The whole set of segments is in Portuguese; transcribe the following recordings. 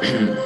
Mm-hmm.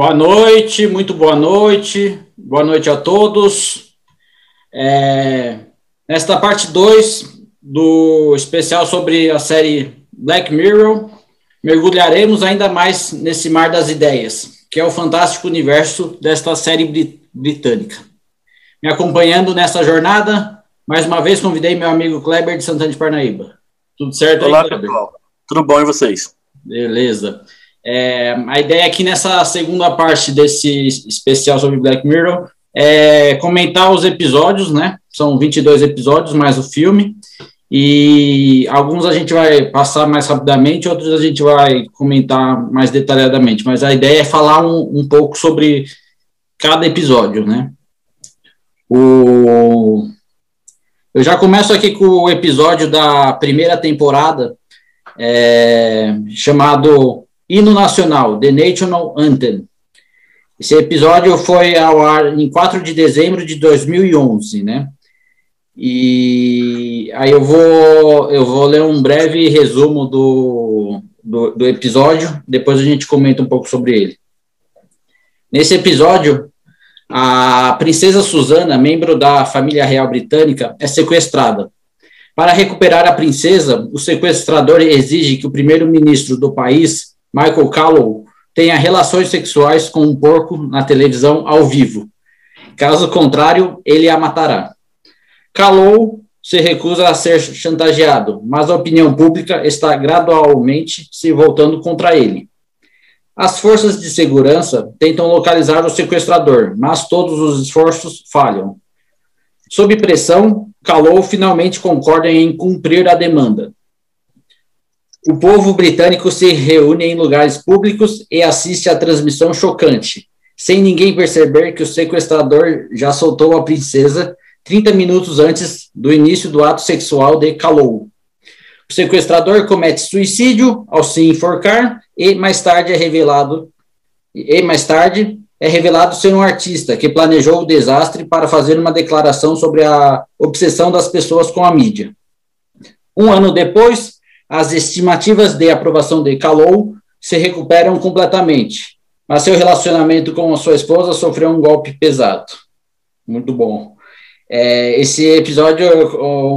Boa noite, muito boa noite, boa noite a todos. É, nesta parte 2 do especial sobre a série Black Mirror, mergulharemos ainda mais nesse mar das ideias, que é o fantástico universo desta série britânica. Me acompanhando nessa jornada, mais uma vez convidei meu amigo Kleber de Santana de Parnaíba. Tudo certo Olá, aí, Kleber? pessoal. Tudo bom e vocês? Beleza. É, a ideia aqui nessa segunda parte desse especial sobre Black Mirror é comentar os episódios, né? São 22 episódios, mais o filme. E alguns a gente vai passar mais rapidamente, outros a gente vai comentar mais detalhadamente. Mas a ideia é falar um, um pouco sobre cada episódio, né? O... Eu já começo aqui com o episódio da primeira temporada, é, chamado Hino Nacional, The National Anthem. Esse episódio foi ao ar em 4 de dezembro de 2011, né? E aí eu vou, eu vou ler um breve resumo do, do, do episódio, depois a gente comenta um pouco sobre ele. Nesse episódio, a princesa Susana, membro da família real britânica, é sequestrada. Para recuperar a princesa, o sequestrador exige que o primeiro-ministro do país Michael Callow tenha relações sexuais com um porco na televisão ao vivo. Caso contrário, ele a matará. Callow se recusa a ser chantageado, mas a opinião pública está gradualmente se voltando contra ele. As forças de segurança tentam localizar o sequestrador, mas todos os esforços falham. Sob pressão, Callow finalmente concorda em cumprir a demanda. O povo britânico se reúne em lugares públicos e assiste à transmissão chocante, sem ninguém perceber que o sequestrador já soltou a princesa 30 minutos antes do início do ato sexual de Calou. O sequestrador comete suicídio ao se enforcar e mais tarde é revelado e mais tarde é revelado ser um artista que planejou o desastre para fazer uma declaração sobre a obsessão das pessoas com a mídia. Um ano depois, as estimativas de aprovação de Calou se recuperam completamente, mas seu relacionamento com a sua esposa sofreu um golpe pesado. Muito bom. É, esse episódio,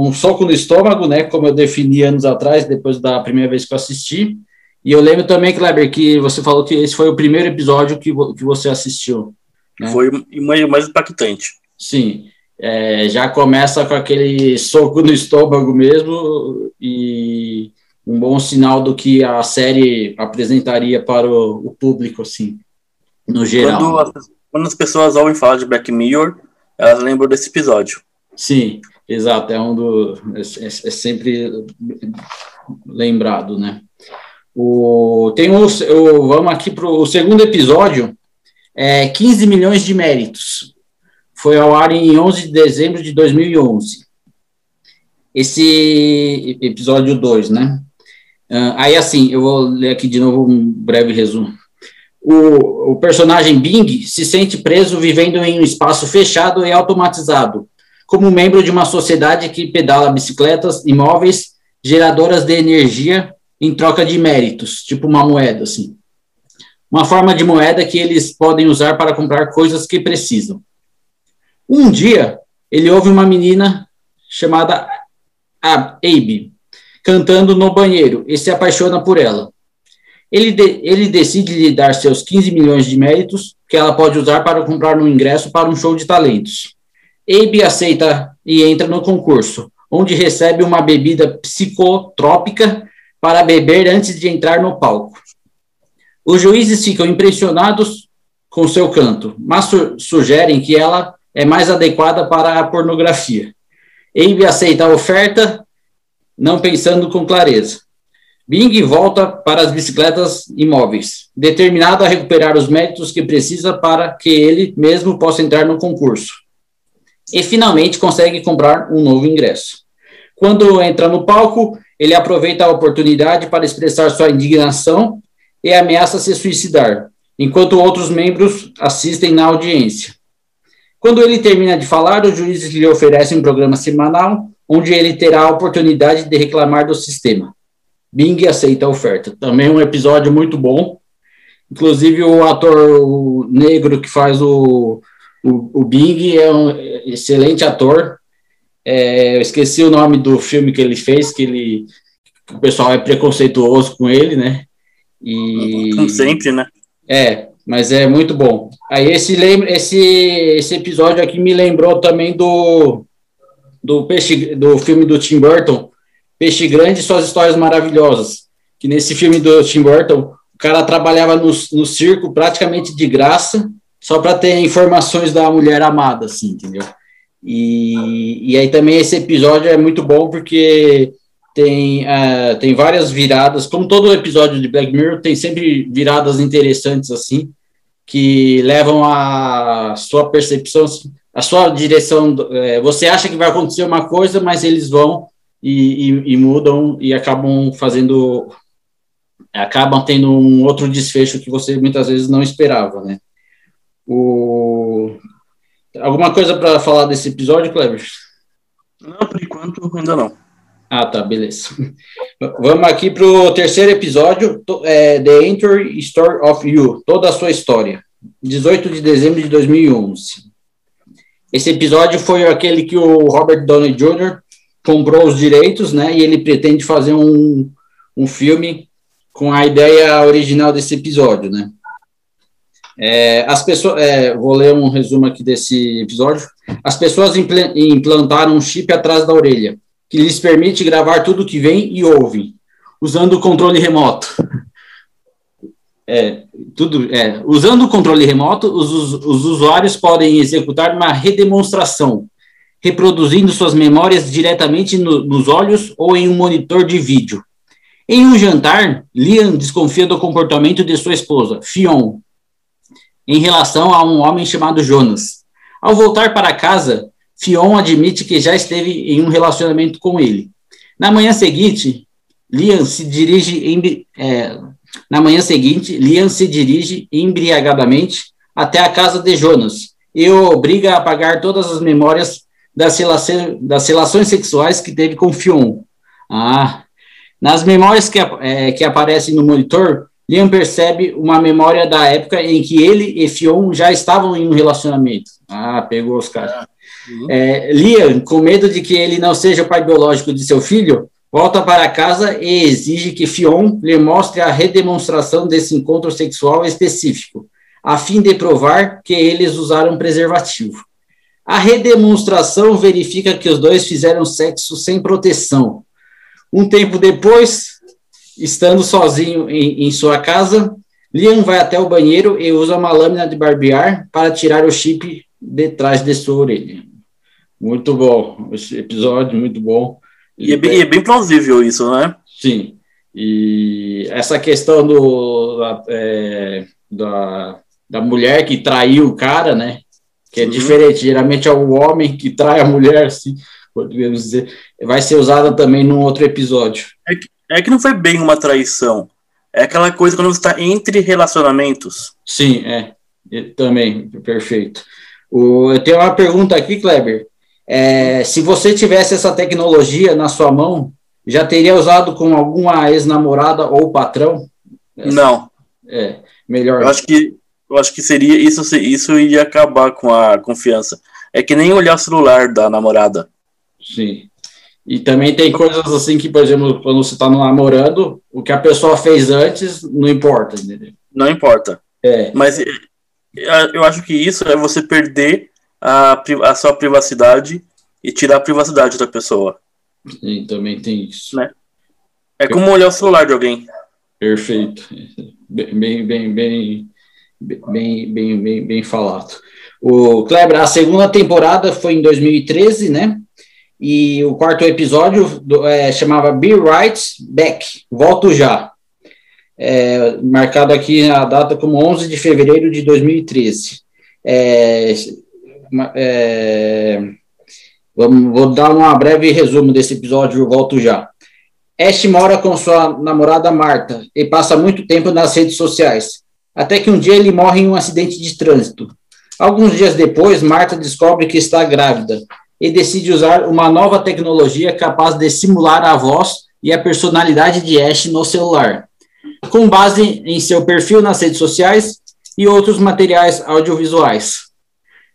um soco no estômago, né, como eu defini anos atrás, depois da primeira vez que eu assisti. E eu lembro também, Kleber, que você falou que esse foi o primeiro episódio que, que você assistiu. Né? Foi mais, mais impactante. Sim. É, já começa com aquele soco no estômago mesmo, e um bom sinal do que a série apresentaria para o, o público, assim, no geral. Quando, quando, as pessoas ouvem falar de Black Mirror, elas lembram desse episódio. Sim, exato, é um do é, é, é sempre lembrado, né? O, tem um, o, vamos aqui para o segundo episódio, é 15 milhões de méritos. Foi ao ar em 11 de dezembro de 2011. Esse episódio 2, né? Uh, aí, assim, eu vou ler aqui de novo um breve resumo. O, o personagem Bing se sente preso vivendo em um espaço fechado e automatizado, como membro de uma sociedade que pedala bicicletas imóveis geradoras de energia em troca de méritos, tipo uma moeda, assim. Uma forma de moeda que eles podem usar para comprar coisas que precisam. Um dia, ele ouve uma menina chamada Abe, cantando no banheiro e se apaixona por ela. Ele, de, ele decide lhe dar seus 15 milhões de méritos que ela pode usar para comprar um ingresso para um show de talentos. Abe aceita e entra no concurso, onde recebe uma bebida psicotrópica para beber antes de entrar no palco. Os juízes ficam impressionados com seu canto, mas su sugerem que ela é mais adequada para a pornografia. Abe aceita a oferta, não pensando com clareza. Bing volta para as bicicletas imóveis, determinado a recuperar os méritos que precisa para que ele mesmo possa entrar no concurso. E finalmente consegue comprar um novo ingresso. Quando entra no palco, ele aproveita a oportunidade para expressar sua indignação e ameaça se suicidar, enquanto outros membros assistem na audiência. Quando ele termina de falar, os juízes lhe oferecem um programa semanal onde ele terá a oportunidade de reclamar do sistema. Bing aceita a oferta. Também um episódio muito bom. Inclusive, o ator negro que faz o, o, o Bing é um excelente ator. É, eu esqueci o nome do filme que ele fez, que ele o pessoal é preconceituoso com ele, né? E como sempre, né? É, mas é muito bom. Aí esse esse esse episódio aqui me lembrou também do do peixe do filme do Tim Burton, Peixe Grande e suas histórias maravilhosas. Que nesse filme do Tim Burton, o cara trabalhava no, no circo praticamente de graça, só para ter informações da mulher amada, assim, entendeu? E, e aí também esse episódio é muito bom porque tem, uh, tem várias viradas, como todo episódio de Black Mirror, tem sempre viradas interessantes assim, que levam a sua percepção, a sua direção. É, você acha que vai acontecer uma coisa, mas eles vão e, e, e, mudam e acabam fazendo, acabam tendo um outro desfecho que você muitas vezes não esperava, né? O... Alguma coisa para falar desse episódio, Kleber? Não, por enquanto ainda não. Ah, tá, beleza. Vamos aqui para o terceiro episódio, é, The Entry Story of You, toda a sua história, 18 de dezembro de 2011. Esse episódio foi aquele que o Robert Downey Jr. comprou os direitos, né, e ele pretende fazer um, um filme com a ideia original desse episódio, né. É, as pessoas, é, vou ler um resumo aqui desse episódio. As pessoas implantaram um chip atrás da orelha que lhes permite gravar tudo que vem e ouve, usando o controle remoto. É, tudo, é, usando o controle remoto, os, os usuários podem executar uma redemonstração, reproduzindo suas memórias diretamente no, nos olhos ou em um monitor de vídeo. Em um jantar, Liam desconfia do comportamento de sua esposa, Fion, em relação a um homem chamado Jonas. Ao voltar para casa, Fion admite que já esteve em um relacionamento com ele. Na manhã seguinte, Liam se dirige em, é, na manhã seguinte, Liam se dirige embriagadamente até a casa de Jonas e o obriga a apagar todas as memórias das, relações, das relações sexuais que teve com Fion. Ah, nas memórias que, é, que aparecem no monitor, Liam percebe uma memória da época em que ele e Fion já estavam em um relacionamento. Ah, pegou os caras. Uhum. É, Liam, com medo de que ele não seja o pai biológico de seu filho, volta para casa e exige que Fion lhe mostre a redemonstração desse encontro sexual específico, a fim de provar que eles usaram preservativo. A redemonstração verifica que os dois fizeram sexo sem proteção. Um tempo depois, estando sozinho em, em sua casa, Liam vai até o banheiro e usa uma lâmina de barbear para tirar o chip de trás de sua orelha. Muito bom, esse episódio muito bom. E é bem, é bem plausível isso, né? Sim. E essa questão do, da, é, da, da mulher que traiu o cara, né? Que é uhum. diferente. Geralmente é o homem que trai a mulher, assim, podemos dizer. Vai ser usada também num outro episódio. É que, é que não foi bem uma traição. É aquela coisa quando você está entre relacionamentos. Sim, é. Também, perfeito. O, eu tenho uma pergunta aqui, Kleber. É, se você tivesse essa tecnologia na sua mão, já teria usado com alguma ex-namorada ou patrão? Não. É, melhor. Eu acho que eu acho que seria isso, isso iria acabar com a confiança. É que nem olhar o celular da namorada. Sim. E também tem coisas assim que, por exemplo, quando você está namorando, o que a pessoa fez antes não importa, entendeu? Não importa. É. Mas é, eu acho que isso é você perder a, a sua privacidade e tirar a privacidade da pessoa. Sim, também tem isso. Né? É como olhar o celular de alguém. Perfeito. Bem, bem, bem, bem, bem, bem, bem, bem falado. O Kleber, a segunda temporada foi em 2013, né? E o quarto episódio do, é, chamava Be Right Back, Volto Já. É, marcado aqui a data como 11 de fevereiro de 2013. É, é, vamos, vou dar um breve resumo desse episódio, volto já. Ash mora com sua namorada Marta e passa muito tempo nas redes sociais, até que um dia ele morre em um acidente de trânsito. Alguns dias depois, Marta descobre que está grávida e decide usar uma nova tecnologia capaz de simular a voz e a personalidade de Ash no celular. Com base em seu perfil nas redes sociais e outros materiais audiovisuais.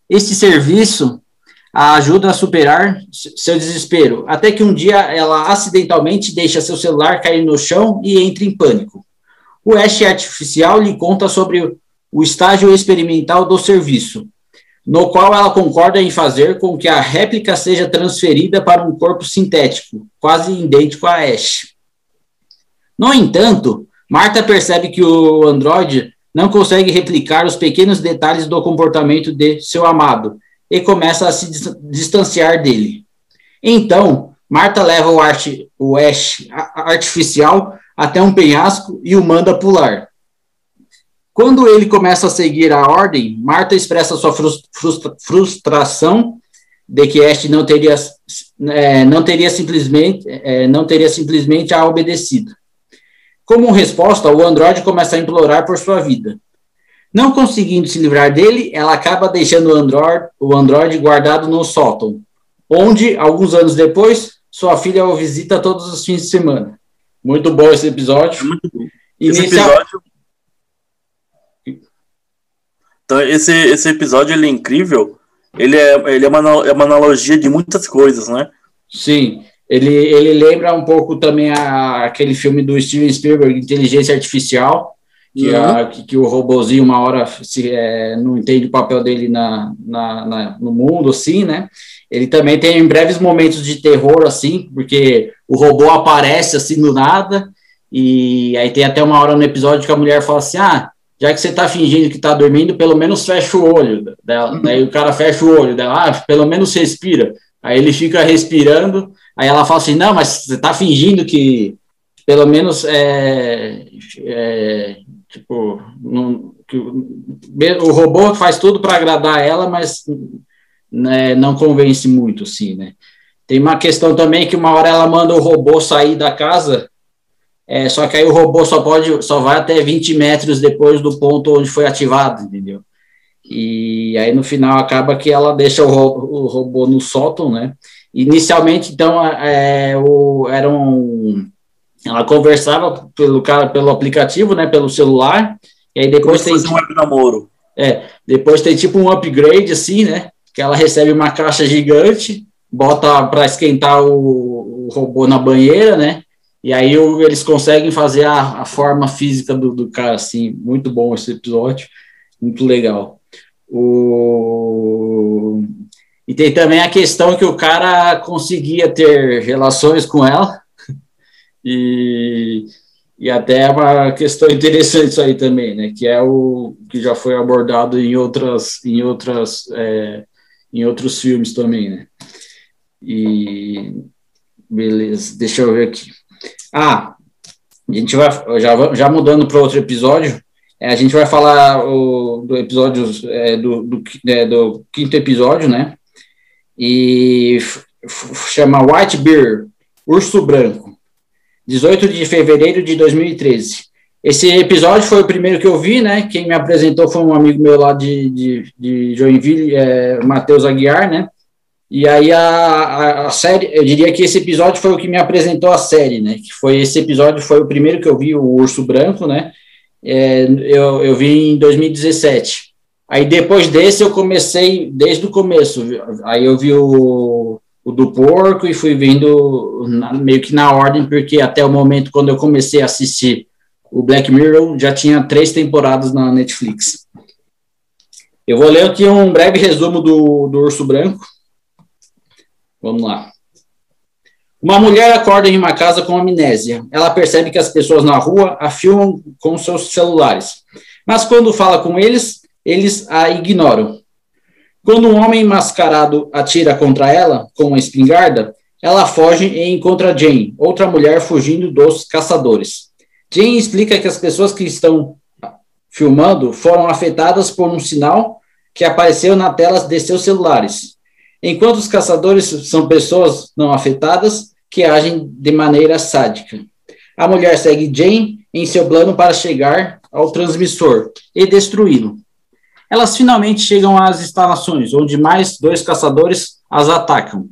Este serviço a ajuda a superar seu desespero, até que um dia ela acidentalmente deixa seu celular cair no chão e entra em pânico. O Ash Artificial lhe conta sobre o estágio experimental do serviço, no qual ela concorda em fazer com que a réplica seja transferida para um corpo sintético, quase idêntico a Ash. No entanto, Marta percebe que o androide não consegue replicar os pequenos detalhes do comportamento de seu amado e começa a se distanciar dele. Então, Marta leva o, arte, o Ash artificial até um penhasco e o manda pular. Quando ele começa a seguir a ordem, Marta expressa sua frustra frustração de que Ash não teria, é, não teria simplesmente é, não teria simplesmente a obedecido. Como resposta, o androide começa a implorar por sua vida. Não conseguindo se livrar dele, ela acaba deixando o androide, o androide guardado no sótão, onde, alguns anos depois, sua filha o visita todos os fins de semana. Muito bom esse episódio. Muito bom. Esse episódio. Então, esse, esse episódio ele é incrível. Ele é, ele é, uma, é uma analogia de muitas coisas, né? Sim. Ele, ele lembra um pouco também a, aquele filme do Steven Spielberg, Inteligência Artificial, que, uhum. a, que, que, o robozinho uma hora se, é, não entende o papel dele na, na, na, no mundo, assim, né? Ele também tem breves momentos de terror, assim, porque o robô aparece assim do nada, e aí tem até uma hora no episódio que a mulher fala assim, ah, já que você tá fingindo que tá dormindo, pelo menos fecha o olho dela. Uhum. Daí o cara fecha o olho dela, ah, pelo menos respira. Aí ele fica respirando, Aí ela fala assim, não, mas você está fingindo que pelo menos é, é tipo, não, que o robô faz tudo para agradar ela, mas né, não convence muito, sim, né? Tem uma questão também que uma hora ela manda o robô sair da casa, é, só que aí o robô só pode, só vai até 20 metros depois do ponto onde foi ativado, entendeu? E aí no final acaba que ela deixa o, robô, o robô no sótão, né? Inicialmente, então, é, o, era um, ela conversava pelo cara, pelo aplicativo, né, pelo celular, e aí depois tem um web namoro. É, depois tem tipo um upgrade assim, né, que ela recebe uma caixa gigante, bota para esquentar o, o, robô na banheira, né? E aí o, eles conseguem fazer a, a forma física do, do cara assim, muito bom esse episódio, muito legal. O e tem também a questão que o cara conseguia ter relações com ela, e, e até é uma questão interessante isso aí também, né? Que é o que já foi abordado em outras, em outras, é, em outros filmes também, né? E beleza, deixa eu ver aqui. Ah, a gente vai já, já mudando para outro episódio. É, a gente vai falar o, do episódio é, do, do, é, do quinto episódio, né? e chama White Bear, Urso Branco, 18 de fevereiro de 2013. Esse episódio foi o primeiro que eu vi, né? Quem me apresentou foi um amigo meu lá de, de, de Joinville, é, Matheus Aguiar, né? E aí a, a, a, série, eu diria que esse episódio foi o que me apresentou a série, né? Que foi esse episódio foi o primeiro que eu vi, o Urso Branco, né? É, eu, eu vi em 2017. Aí depois desse eu comecei desde o começo. Aí eu vi o, o do porco e fui vindo na, meio que na ordem, porque até o momento quando eu comecei a assistir o Black Mirror já tinha três temporadas na Netflix. Eu vou ler aqui um breve resumo do, do Urso Branco. Vamos lá. Uma mulher acorda em uma casa com amnésia. Ela percebe que as pessoas na rua a filmam com seus celulares. Mas quando fala com eles, eles a ignoram. Quando um homem mascarado atira contra ela com uma espingarda, ela foge e encontra Jane, outra mulher fugindo dos caçadores. Jane explica que as pessoas que estão filmando foram afetadas por um sinal que apareceu na tela de seus celulares, enquanto os caçadores são pessoas não afetadas que agem de maneira sádica. A mulher segue Jane em seu plano para chegar ao transmissor e destruí-lo. Elas finalmente chegam às instalações, onde mais dois caçadores as atacam.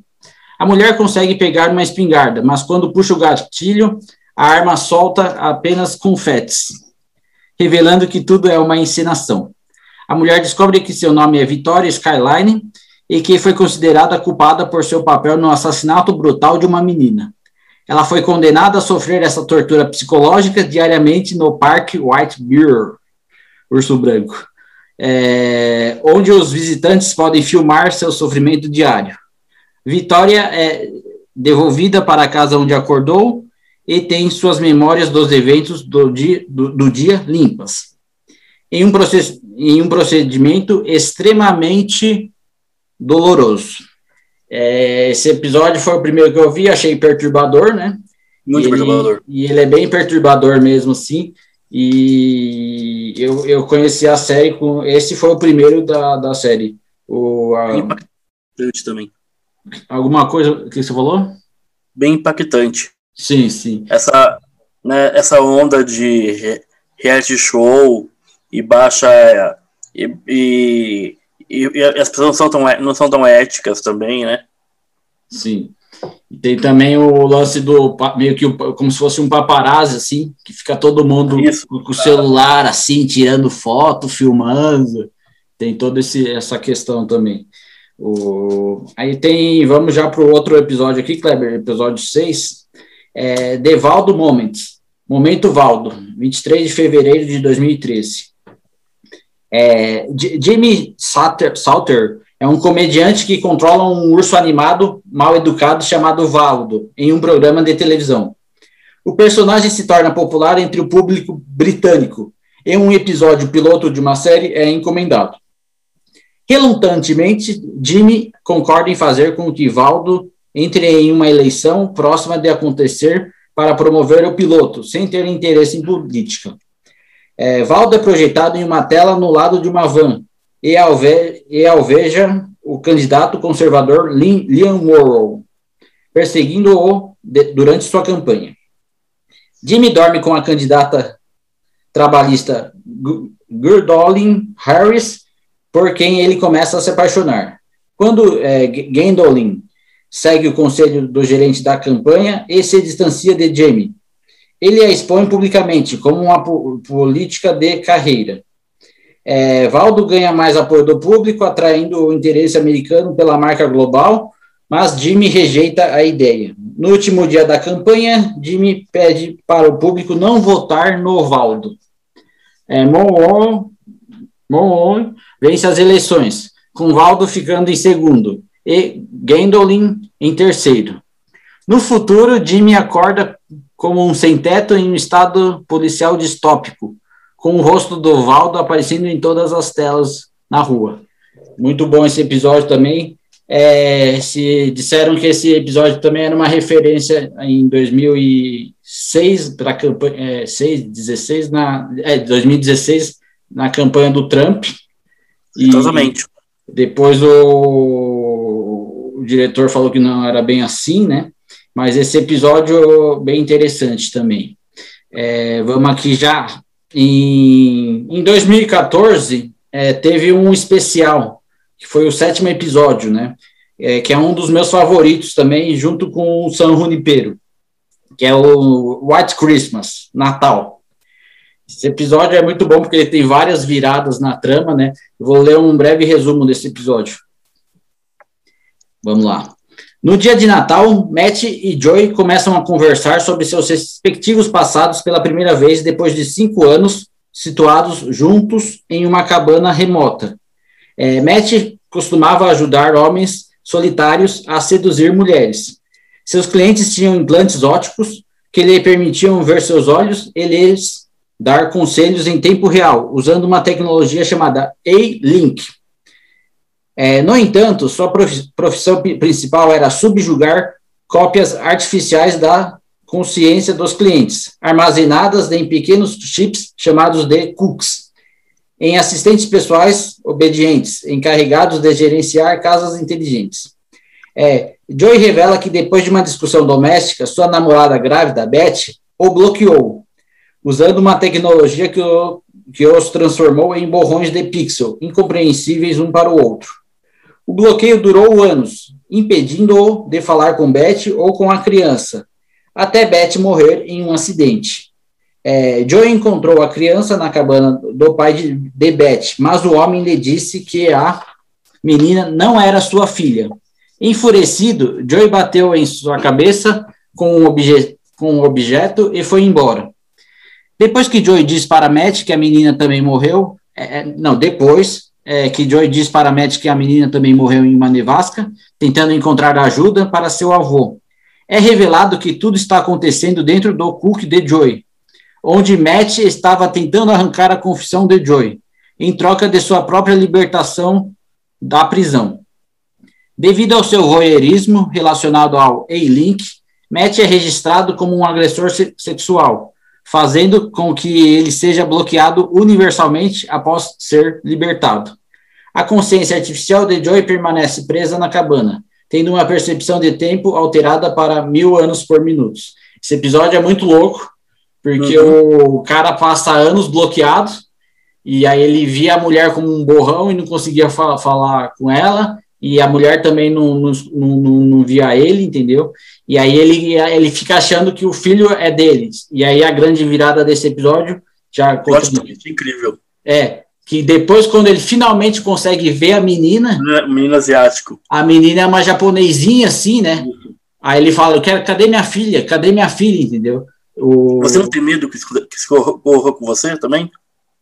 A mulher consegue pegar uma espingarda, mas quando puxa o gatilho, a arma solta apenas confetes, revelando que tudo é uma encenação. A mulher descobre que seu nome é Victoria Skyline e que foi considerada culpada por seu papel no assassinato brutal de uma menina. Ela foi condenada a sofrer essa tortura psicológica diariamente no Parque White Bear, Urso Branco, é, onde os visitantes podem filmar seu sofrimento diário. Vitória é devolvida para a casa onde acordou e tem suas memórias dos eventos do dia, do, do dia limpas. Em um, process, em um procedimento extremamente doloroso. É, esse episódio foi o primeiro que eu vi, achei perturbador, né? Muito e perturbador. Ele, e ele é bem perturbador mesmo, assim. E eu, eu conheci a série com. Esse foi o primeiro da, da série. O, a, impactante também. Alguma coisa que você falou? Bem impactante. Sim, sim. Essa, né, essa onda de reality show e baixa. E, e, e, as pessoas não são, tão, não são tão éticas também, né? Sim. E tem também o lance do meio que como se fosse um paparazzi, assim, que fica todo mundo Isso, com o celular, assim, tirando foto, filmando. Tem toda essa questão também. O, aí tem, vamos já para o outro episódio aqui, Kleber, episódio 6, é, Devaldo Moments, Momento Valdo, 23 de fevereiro de 2013. É, Jimmy Salter, é um comediante que controla um urso animado mal educado chamado Valdo em um programa de televisão. O personagem se torna popular entre o público britânico. Em um episódio piloto de uma série é encomendado. Relutantemente, Jimmy concorda em fazer com que Valdo entre em uma eleição próxima de acontecer para promover o piloto, sem ter interesse em política. É, Valdo é projetado em uma tela no lado de uma van e, alve e alveja o candidato conservador Liam Worrell, perseguindo-o durante sua campanha. Jimmy dorme com a candidata trabalhista Gurdolin Harris, por quem ele começa a se apaixonar. Quando é, Gandolin segue o conselho do gerente da campanha e se distancia de Jamie, ele a expõe publicamente como uma política de carreira. É, Valdo ganha mais apoio do público, atraindo o interesse americano pela marca global, mas Jimmy rejeita a ideia. No último dia da campanha, Jimmy pede para o público não votar no Valdo. É, Monroe, vence as eleições, com Valdo ficando em segundo e Gandolin em terceiro. No futuro, Jimmy acorda como um sem-teto em um estado policial distópico, com o rosto do Valdo aparecendo em todas as telas na rua. Muito bom esse episódio também. É, se disseram que esse episódio também era uma referência em 2006 para campanha é, 6, 16 na é, 2016 na campanha do Trump. Exatamente. depois o, o diretor falou que não era bem assim, né? Mas esse episódio bem interessante também. É, vamos aqui já. Em, em 2014, é, teve um especial, que foi o sétimo episódio, né? É, que é um dos meus favoritos também, junto com o San Junipero, que é o White Christmas, Natal. Esse episódio é muito bom porque ele tem várias viradas na trama, né? Eu vou ler um breve resumo desse episódio. Vamos lá. No dia de Natal, Matt e Joy começam a conversar sobre seus respectivos passados pela primeira vez depois de cinco anos situados juntos em uma cabana remota. É, Matt costumava ajudar homens solitários a seduzir mulheres. Seus clientes tinham implantes óticos que lhe permitiam ver seus olhos e lhes dar conselhos em tempo real, usando uma tecnologia chamada A-Link. É, no entanto, sua profissão principal era subjugar cópias artificiais da consciência dos clientes, armazenadas em pequenos chips chamados de cookies, em assistentes pessoais obedientes, encarregados de gerenciar casas inteligentes. É, Joey revela que depois de uma discussão doméstica, sua namorada grávida, Beth, o bloqueou, usando uma tecnologia que, o, que os transformou em borrões de pixel, incompreensíveis um para o outro. O bloqueio durou anos, impedindo-o de falar com Beth ou com a criança, até Beth morrer em um acidente. É, Joey encontrou a criança na cabana do pai de, de Beth, mas o homem lhe disse que a menina não era sua filha. Enfurecido, Joey bateu em sua cabeça com um, obje com um objeto e foi embora. Depois que Joey diz para Matt que a menina também morreu, é, é, não, depois é, que Joey diz para Matt que a menina também morreu em uma nevasca, tentando encontrar ajuda para seu avô. É revelado que tudo está acontecendo dentro do Cook de Joey, onde Matt estava tentando arrancar a confissão de Joey, em troca de sua própria libertação da prisão. Devido ao seu voyeurismo relacionado ao A-Link, Matt é registrado como um agressor se sexual, fazendo com que ele seja bloqueado universalmente após ser libertado. A consciência artificial de Joy permanece presa na cabana, tendo uma percepção de tempo alterada para mil anos por minuto. Esse episódio é muito louco, porque uhum. o cara passa anos bloqueado, e aí ele via a mulher como um borrão e não conseguia falar, falar com ela, e a mulher também não, não, não, não, via ele, entendeu? E aí ele, ele fica achando que o filho é deles. E aí a grande virada desse episódio já. Totalmente incrível. É, que depois, quando ele finalmente consegue ver a menina. Menina asiático. A menina é uma japonesinha, assim, né? Uhum. Aí ele fala: Eu quero, cadê minha filha? Cadê minha filha? Entendeu? O... Você não tem medo que isso ocorra com você também?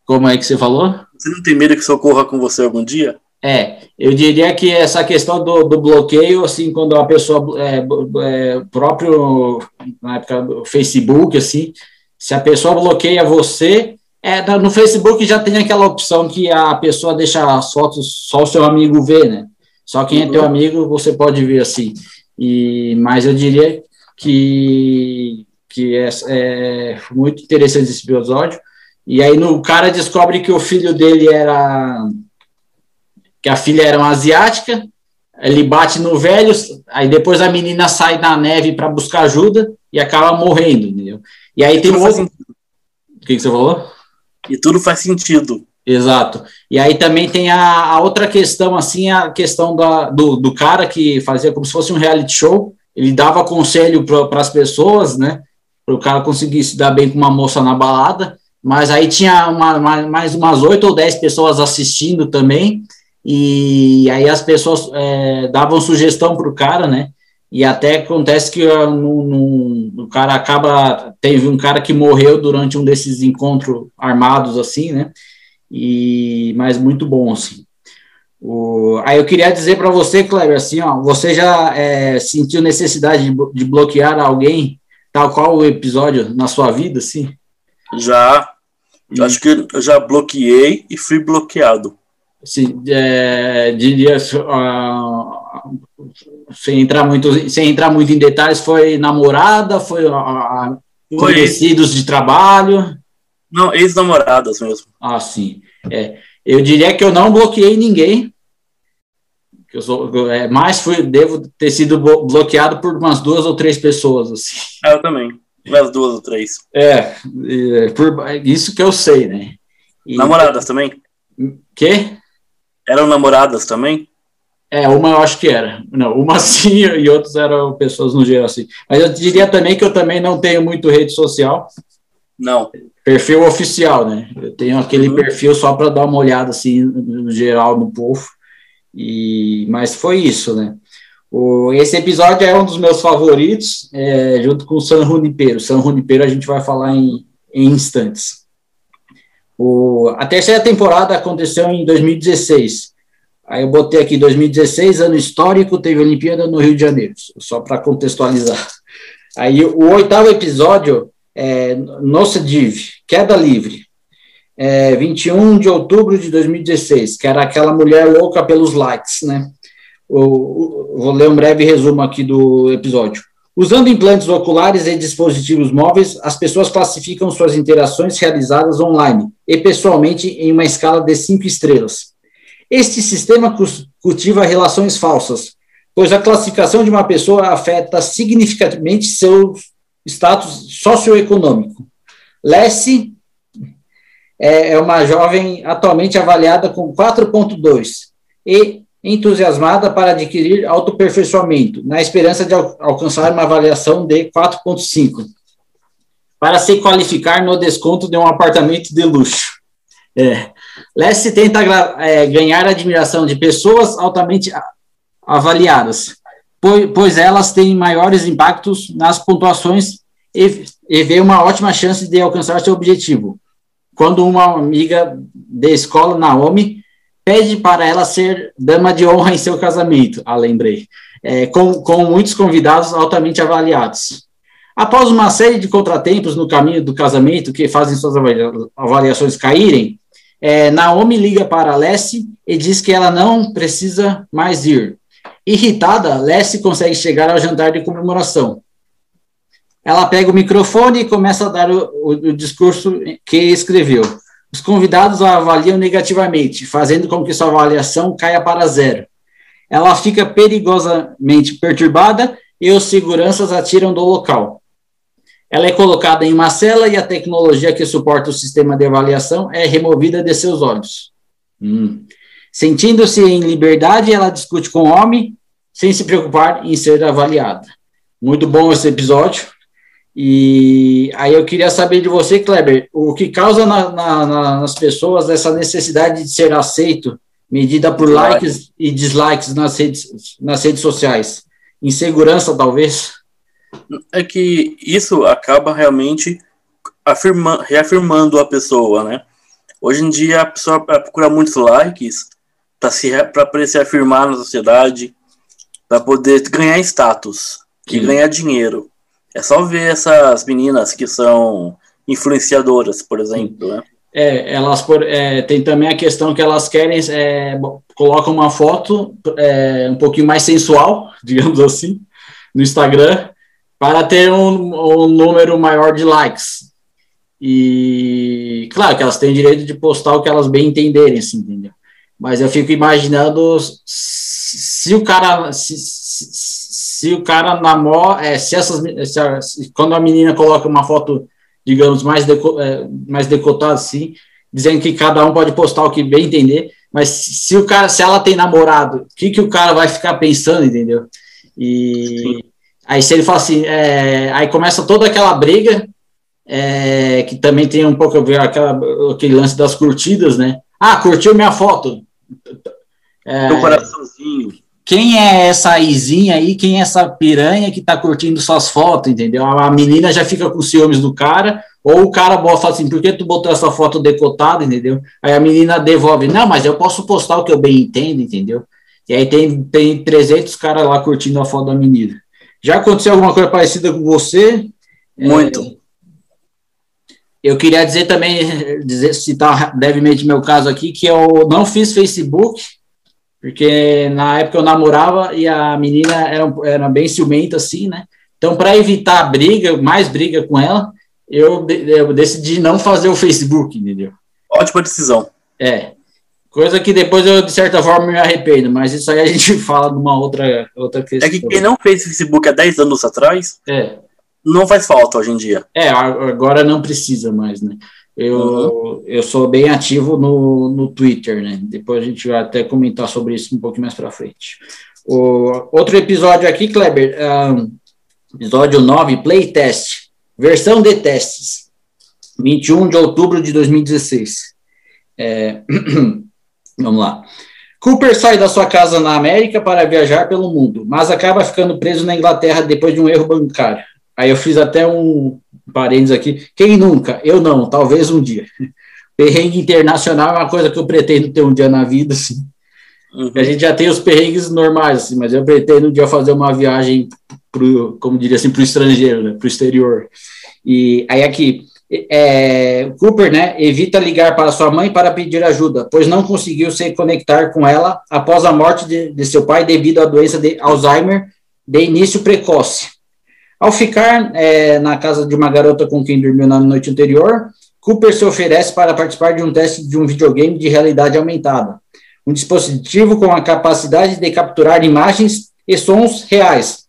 Como é que você falou? Você não tem medo que isso ocorra com você algum dia? É, eu diria que essa questão do, do bloqueio, assim, quando a pessoa, é, é, próprio, na época do Facebook, assim, se a pessoa bloqueia você, é, no Facebook já tem aquela opção que a pessoa deixa as fotos só o seu amigo ver, né? Só quem é teu uhum. amigo você pode ver assim. E, mas eu diria que, que é, é muito interessante esse episódio. E aí no, o cara descobre que o filho dele era que a filha era uma asiática, ele bate no velho, aí depois a menina sai na neve para buscar ajuda e acaba morrendo, entendeu? E aí tem um outro... O que, que você falou? E tudo faz sentido. Exato. E aí também tem a, a outra questão, assim, a questão da, do, do cara que fazia como se fosse um reality show, ele dava conselho para as pessoas, né, para o cara conseguir se dar bem com uma moça na balada, mas aí tinha uma, uma, mais umas oito ou dez pessoas assistindo também, e aí as pessoas é, davam sugestão para o cara, né? E até acontece que uh, no, no, o cara acaba. Teve um cara que morreu durante um desses encontros armados, assim, né? E, mas muito bom, assim. O, aí eu queria dizer para você, Kleber, assim, ó, você já é, sentiu necessidade de, de, bloquear alguém, tal qual o episódio na sua vida, assim? Já. E... Acho que eu já bloqueei e fui bloqueado se, é, diria, uh, sem, entrar muito, sem entrar muito em detalhes, foi namorada, foi uh, conhecidos de trabalho? Não, ex-namoradas mesmo. Ah, sim. É, eu diria que eu não bloqueei ninguém, que eu sou, é, mas fui, devo ter sido bloqueado por umas duas ou três pessoas. Assim. Ah, eu também, umas duas ou três. É, é por, isso que eu sei, né? E, Namoradas também? Que? Eram namoradas também? É, uma eu acho que era. Não, uma sim e outras eram pessoas no geral assim. Mas eu diria também que eu também não tenho muito rede social. Não. Perfil oficial, né? Eu tenho aquele uhum. perfil só para dar uma olhada assim no geral do povo. E mas foi isso, né? O, esse episódio é um dos meus favoritos, é, junto com o San Junipero. San Junipero a gente vai falar em, em instantes. O, a terceira temporada aconteceu em 2016, Aí eu botei aqui 2016, ano histórico, teve Olimpíada no Rio de Janeiro, só para contextualizar. Aí o oitavo episódio é Nossa Div, Queda Livre, é, 21 de outubro de 2016, que era aquela mulher louca pelos likes, né? O, o, vou ler um breve resumo aqui do episódio. Usando implantes oculares e dispositivos móveis, as pessoas classificam suas interações realizadas online e pessoalmente em uma escala de cinco estrelas. Este sistema cultiva relações falsas, pois a classificação de uma pessoa afeta significativamente seu status socioeconômico. Lessie é, é uma jovem atualmente avaliada com 4.2 e entusiasmada para adquirir autoperfeiçoamento, na esperança de al alcançar uma avaliação de 4.5, para se qualificar no desconto de um apartamento de luxo. É. Lessie tenta é, ganhar a admiração de pessoas altamente avaliadas, pois, pois elas têm maiores impactos nas pontuações e, e vê uma ótima chance de alcançar seu objetivo. Quando uma amiga de escola, Naomi, pede para ela ser dama de honra em seu casamento, ah, lembrei, é, com, com muitos convidados altamente avaliados. Após uma série de contratempos no caminho do casamento que fazem suas avaliações caírem, é, Naomi liga para Lessie e diz que ela não precisa mais ir. Irritada, Lessie consegue chegar ao jantar de comemoração. Ela pega o microfone e começa a dar o, o, o discurso que escreveu. Os convidados a avaliam negativamente, fazendo com que sua avaliação caia para zero. Ela fica perigosamente perturbada e os seguranças atiram do local. Ela é colocada em uma cela e a tecnologia que suporta o sistema de avaliação é removida de seus olhos. Hum. Sentindo-se em liberdade, ela discute com o homem, sem se preocupar em ser avaliada. Muito bom esse episódio. E aí eu queria saber de você, Kleber, o que causa na, na, nas pessoas essa necessidade de ser aceito, medida por likes e dislikes nas redes, nas redes sociais? Insegurança, talvez? É que isso acaba realmente afirma, reafirmando a pessoa, né? Hoje em dia a pessoa procura muitos likes para se se afirmar na sociedade, para poder ganhar status, que ganhar dinheiro. É só ver essas meninas que são influenciadoras, por exemplo, né? É, elas por, é, tem também a questão que elas querem é, colocam uma foto é, um pouquinho mais sensual, digamos assim, no Instagram para ter um, um número maior de likes. E claro que elas têm direito de postar o que elas bem entenderem, assim, entendeu? Mas eu fico imaginando se o cara se, se o cara namora, é, se essas, se, quando a menina coloca uma foto, digamos, mais, deco, é, mais decotada assim, dizendo que cada um pode postar o que bem entender, mas se o cara, se ela tem namorado, o que, que o cara vai ficar pensando, entendeu? E aí se ele fala assim, é, aí começa toda aquela briga, é, que também tem um pouco a ver aquela, aquele lance das curtidas, né? Ah, curtiu minha foto. É, Meu coraçãozinho quem é essa Izinha aí, quem é essa piranha que tá curtindo suas fotos, entendeu? A menina já fica com ciúmes do cara, ou o cara fala assim, por que tu botou essa foto decotada, entendeu? Aí a menina devolve, não, mas eu posso postar o que eu bem entendo, entendeu? E aí tem, tem 300 caras lá curtindo a foto da menina. Já aconteceu alguma coisa parecida com você? Muito. É, eu queria dizer também, dizer, citar brevemente meu caso aqui, que eu não fiz Facebook, porque na época eu namorava e a menina era, era bem ciumenta, assim, né? Então, para evitar briga, mais briga com ela, eu, eu decidi não fazer o Facebook, entendeu? Ótima decisão. É. Coisa que depois eu, de certa forma, me arrependo, mas isso aí a gente fala numa outra, outra questão. É que quem não fez Facebook há 10 anos atrás, é. não faz falta hoje em dia. É, agora não precisa mais, né? Eu, uhum. eu sou bem ativo no, no Twitter, né? Depois a gente vai até comentar sobre isso um pouquinho mais para frente. O, outro episódio aqui, Kleber, um, episódio 9, Playtest, versão de testes, 21 de outubro de 2016. É, vamos lá. Cooper sai da sua casa na América para viajar pelo mundo, mas acaba ficando preso na Inglaterra depois de um erro bancário. Aí eu fiz até um, parênteses aqui. Quem nunca? Eu não, talvez um dia. Perrengue internacional é uma coisa que eu pretendo ter um dia na vida, sim. Uhum. A gente já tem os perrengues normais, assim, mas eu pretendo um dia fazer uma viagem pro, como diria assim, para o estrangeiro, né, para o exterior. E aí aqui, é, Cooper, né, evita ligar para sua mãe para pedir ajuda, pois não conseguiu se conectar com ela após a morte de, de seu pai devido à doença de Alzheimer de início precoce. Ao ficar é, na casa de uma garota com quem dormiu na noite anterior, Cooper se oferece para participar de um teste de um videogame de realidade aumentada, um dispositivo com a capacidade de capturar imagens e sons reais,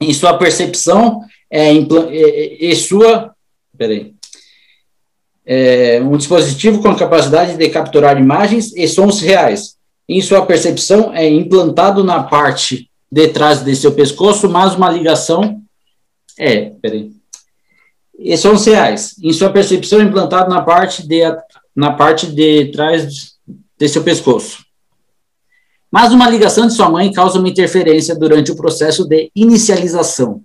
em sua percepção é, e, e sua. Peraí. É, um dispositivo com a capacidade de capturar imagens e sons reais. Em sua percepção, é implantado na parte de trás de seu pescoço, mas uma ligação. É, peraí. E sons reais. Em sua percepção, é implantado na parte de, na parte de trás de seu pescoço. Mas uma ligação de sua mãe causa uma interferência durante o processo de inicialização.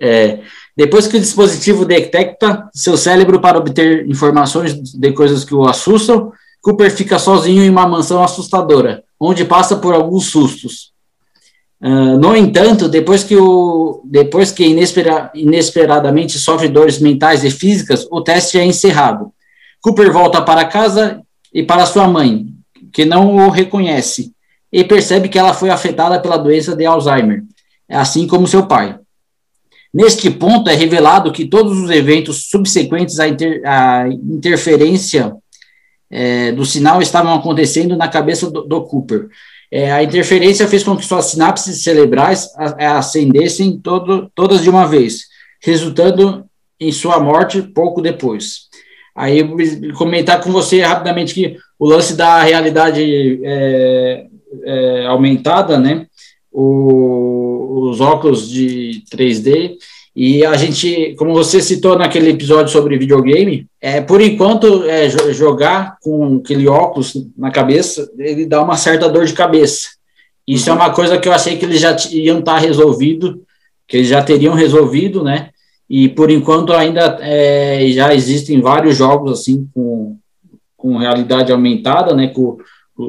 É, depois que o dispositivo detecta seu cérebro para obter informações de coisas que o assustam, Cooper fica sozinho em uma mansão assustadora, onde passa por alguns sustos. Uh, no entanto, depois que, o, depois que inespera, inesperadamente sofre dores mentais e físicas, o teste é encerrado. Cooper volta para casa e para sua mãe, que não o reconhece, e percebe que ela foi afetada pela doença de Alzheimer, assim como seu pai. Neste ponto, é revelado que todos os eventos subsequentes à, inter, à interferência é, do sinal estavam acontecendo na cabeça do, do Cooper. É, a interferência fez com que suas sinapses cerebrais acendessem todo, todas de uma vez, resultando em sua morte pouco depois. Aí, comentar com você rapidamente que o lance da realidade é, é, aumentada, né? O, os óculos de 3D. E a gente, como você citou naquele episódio sobre videogame, é, por enquanto, é, jogar com aquele óculos na cabeça, ele dá uma certa dor de cabeça. Isso uhum. é uma coisa que eu achei que eles já iam estar resolvido, que eles já teriam resolvido, né? E por enquanto ainda é, já existem vários jogos assim com, com realidade aumentada, né? Com,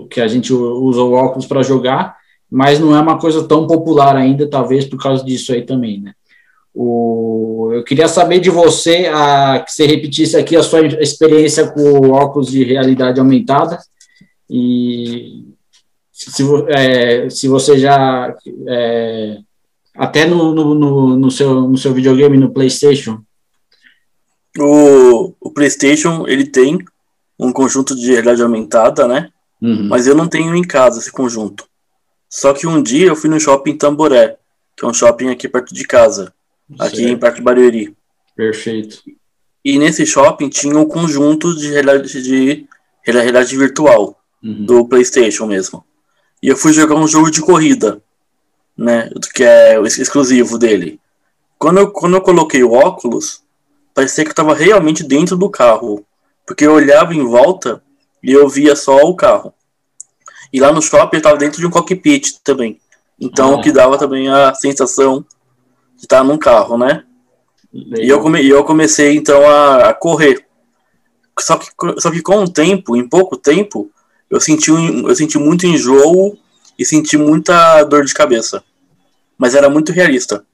que a gente usa o óculos para jogar, mas não é uma coisa tão popular ainda, talvez por causa disso aí também, né? O, eu queria saber de você, a, que você repetisse aqui a sua experiência com óculos de realidade aumentada e se, é, se você já é, até no, no, no, seu, no seu videogame no PlayStation. O, o PlayStation ele tem um conjunto de realidade aumentada, né? Uhum. Mas eu não tenho em casa esse conjunto. Só que um dia eu fui no shopping Tamboré, que é um shopping aqui perto de casa, aqui certo. em Parque Barueri. Perfeito. E nesse shopping tinha um conjunto de realidade, de realidade virtual uhum. do PlayStation mesmo. E eu fui jogar um jogo de corrida, né, que é o exclusivo dele. Quando eu, quando eu coloquei o óculos, parecia que eu estava realmente dentro do carro, porque eu olhava em volta e eu via só o carro. E lá no shopping eu estava dentro de um cockpit também. Então, o que dava também a sensação de estar num carro, né? E eu, come, eu comecei então a, a, correr. Só que, só que com o tempo, em pouco tempo, eu senti, um, eu senti muito enjoo e senti muita dor de cabeça. Mas era muito realista.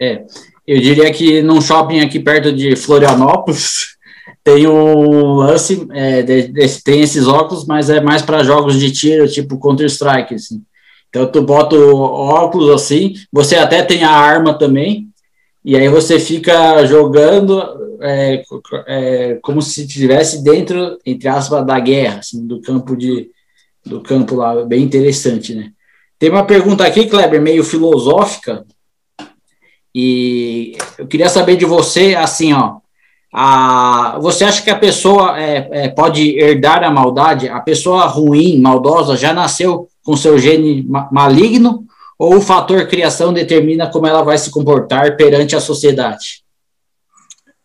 É, eu diria que num shopping aqui perto de Florianópolis, tem um lance, é, de, de, tem esses óculos, mas é mais para jogos de tiro, tipo Counter-Strike, assim. Então, tu bota óculos assim, você até tem a arma também, e aí você fica jogando é, é, como se estivesse dentro, entre aspas, da guerra, assim, do campo de do campo lá, bem interessante, né? Tem uma pergunta aqui, Kleber, meio filosófica, e eu queria saber de você, assim, ó, a, você acha que a pessoa é, é, pode herdar a maldade? A pessoa ruim, maldosa, já nasceu com seu gene maligno? Ou o fator criação determina como ela vai se comportar perante a sociedade?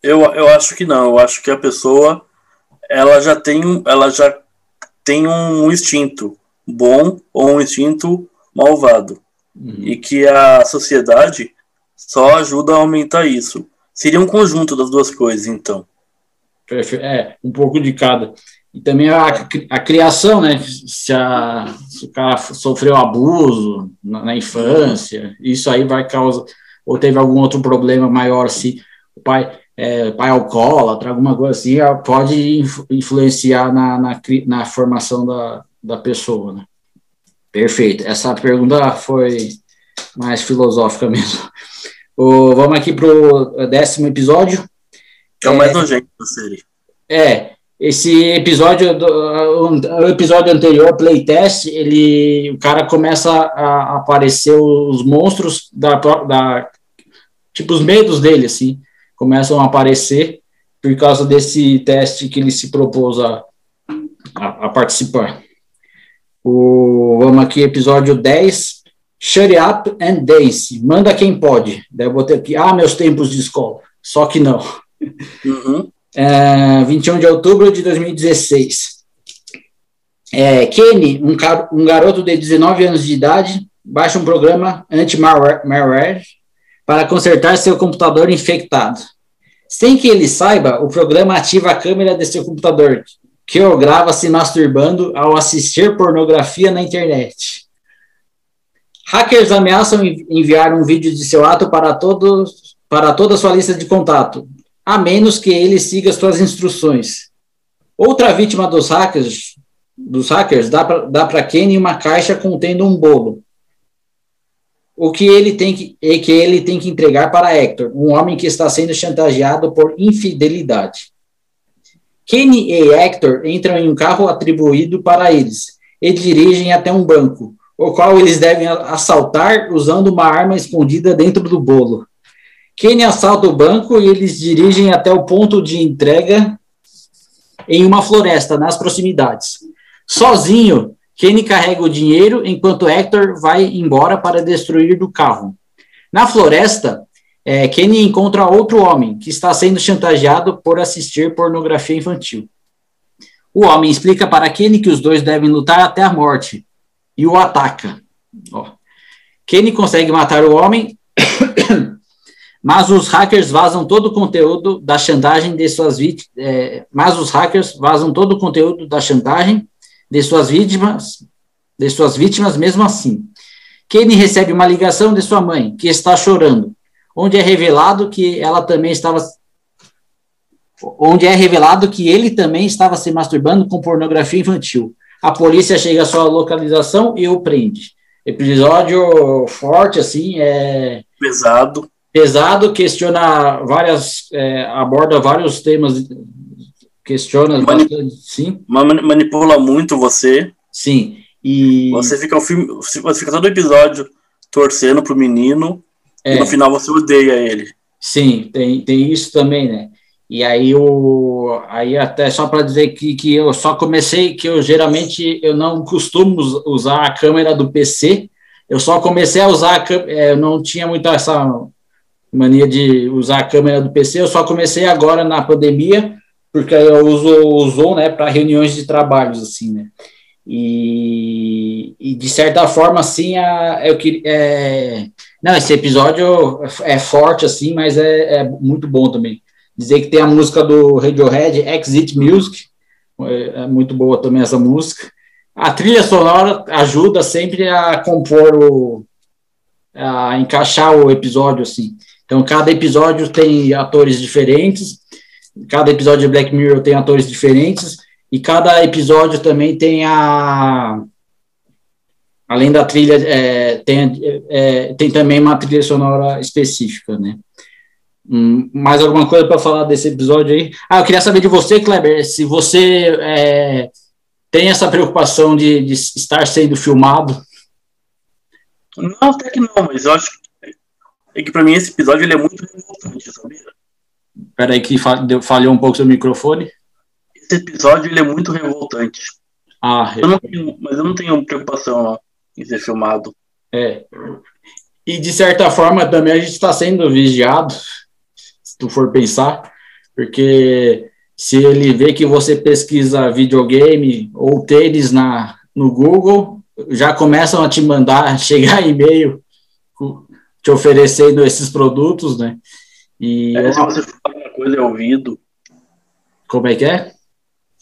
Eu, eu acho que não. Eu acho que a pessoa ela já tem, ela já tem um instinto bom ou um instinto malvado. Uhum. E que a sociedade só ajuda a aumentar isso. Seria um conjunto das duas coisas, então. É, um pouco de cada. E também a, a criação, né? Se, a, se, o cara sofreu abuso na, na, infância, isso aí vai causar, ou teve algum outro problema maior, se o pai é pai alcoólatra, alguma coisa assim, pode influenciar na, na, na formação da, da pessoa, né? Perfeito. Essa pergunta foi mais filosófica mesmo. O, vamos aqui para o décimo episódio. É o mais é, nojento da série. É, esse episódio, do, o episódio anterior, playtest, ele, o cara começa a, aparecer os monstros da, da, tipo, os medos dele, assim, começam a aparecer por causa desse teste que ele se propôs a, a, a participar. O, vamos aqui, episódio 10, Shut Up and Dance, manda quem pode. Daí eu botei aqui, ah, meus tempos de escola, só que não. Uhum é, 21 de outubro de 2016. É, Kenny, um, um, garoto de 19 anos de idade, baixa um programa anti-malware para consertar seu computador infectado. Sem que ele saiba, o programa ativa a câmera de seu computador, que o grava se masturbando ao assistir pornografia na internet. Hackers ameaçam enviar um vídeo de seu ato para, todos, para toda sua lista de contato, a menos que ele siga suas instruções. Outra vítima dos hackers, dos hackers dá para Kenny uma caixa contendo um bolo. O que ele tem que, é que ele tem que entregar para Hector, um homem que está sendo chantageado por infidelidade. Kenny e Hector entram em um carro atribuído para eles e dirigem até um banco, o qual eles devem assaltar usando uma arma escondida dentro do bolo. Kenny assalta o banco e eles dirigem até o ponto de entrega em uma floresta, nas proximidades. Sozinho, Kenny carrega o dinheiro enquanto Hector vai embora para destruir o carro. Na floresta, é, Kenny encontra outro homem que está sendo chantageado por assistir pornografia infantil. O homem explica para Kenny que os dois devem lutar até a morte e o ataca. Ó. Kenny consegue matar o homem mas os hackers vazam todo o conteúdo da chantagem de suas vítimas, é, mas os hackers vazam todo o conteúdo da chantagem de suas vítimas, de suas vítimas mesmo assim. Kenny recebe uma ligação de sua mãe, que está chorando, onde é revelado que ela também estava onde é revelado que ele também estava se masturbando com pornografia infantil. A polícia chega à sua localização e o prende. Episódio forte, assim, é... Pesado pesado, questiona várias, é, aborda vários temas, questiona bastante, sim. Manipula muito você. Sim. E você fica o filme, você fica todo episódio torcendo pro menino é. e no final você odeia ele. Sim, tem, tem isso também, né? E aí o aí até só para dizer que, que eu só comecei que eu geralmente eu não costumo usar a câmera do PC. Eu só comecei a usar a é, eu não tinha muito essa mania de usar a câmera do PC. Eu só comecei agora na pandemia, porque eu uso o Zoom, né, para reuniões de trabalhos, assim, né. E, e de certa forma, assim, a, eu queria. É, não, esse episódio é forte, assim, mas é, é, muito bom também. Dizer que tem a música do Radiohead, Exit Music, é, é muito boa também essa música. A trilha sonora ajuda sempre a compor o. a encaixar o episódio, assim. Então, cada episódio tem atores diferentes, cada episódio de Black Mirror tem atores diferentes, e cada episódio também tem a. Além da trilha, é, tem, é, tem também uma trilha sonora específica, né? Hum, mais alguma coisa para falar desse episódio aí? Ah, eu queria saber de você, Kleber, se você é, tem essa preocupação de, de estar sendo filmado. Não, até que não, mas eu acho que é que pra mim esse episódio ele é muito revoltante, sabia? Peraí que falhou um pouco seu microfone. Esse episódio ele é muito revoltante. Ah, eu não tenho, mas eu não tenho preocupação ó, em ser filmado. É. E de certa forma também a gente está sendo vigiado, se tu for pensar, porque se ele vê que você pesquisa videogame ou tênis na, no Google, já começam a te mandar chegar e-mail te oferecendo esses produtos, né? E é, se você falar uma coisa é ouvido. Como é que é?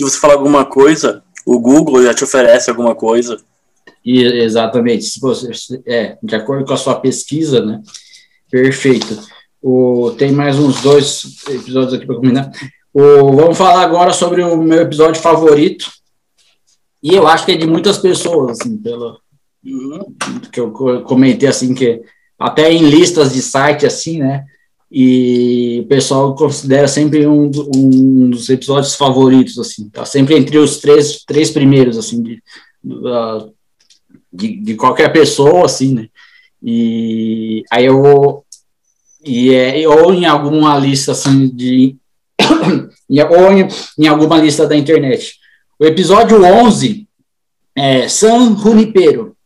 de você falar alguma coisa, o Google já te oferece alguma coisa. E, exatamente, se você, é, de acordo com a sua pesquisa, né? Perfeito. O, tem mais uns dois episódios aqui para comentar. O, vamos falar agora sobre o meu episódio favorito. E eu acho que é de muitas pessoas, assim, pelo uhum. que eu comentei, assim, que até em listas de site, assim, né? E o pessoal considera sempre um, um dos episódios favoritos, assim, tá sempre entre os três, três primeiros, assim, de, de, de qualquer pessoa, assim, né? E aí eu vou e é, ou em alguma lista assim de ou em, em, alguma lista da internet. O episódio 11 é San Junipero,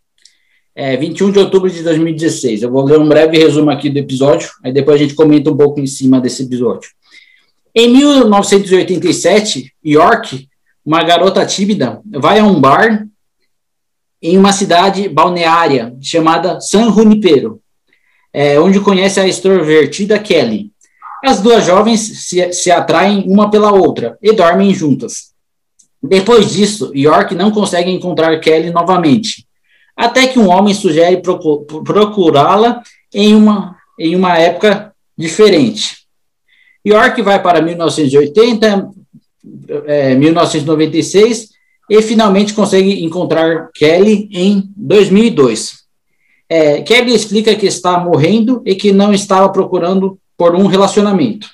é, 21 de outubro de 2016. Eu vou ler um breve resumo aqui do episódio, aí depois a gente comenta um pouco em cima desse episódio. Em 1987, York, uma garota tímida, vai a um bar em uma cidade balneária chamada San Junipero é, onde conhece a extrovertida Kelly. As duas jovens se, se atraem uma pela outra e dormem juntas. Depois disso, York não consegue encontrar Kelly novamente, até que um homem sugere procurá-la em uma, em uma época diferente. York vai para 1980, é, 1996 e finalmente consegue encontrar Kelly em 2002 é, Kelly explica que está morrendo e que não estava procurando por um relacionamento.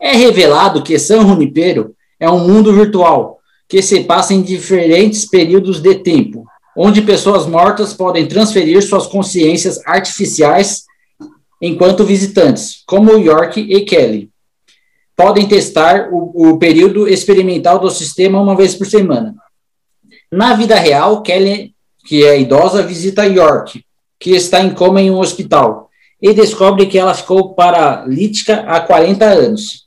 É revelado que San Junipero é um mundo virtual que se passa em diferentes períodos de tempo, onde pessoas mortas podem transferir suas consciências artificiais enquanto visitantes, como York e Kelly. Podem testar o, o período experimental do sistema uma vez por semana. Na vida real, Kelly que é idosa, visita York, que está em coma em um hospital, e descobre que ela ficou paralítica há 40 anos.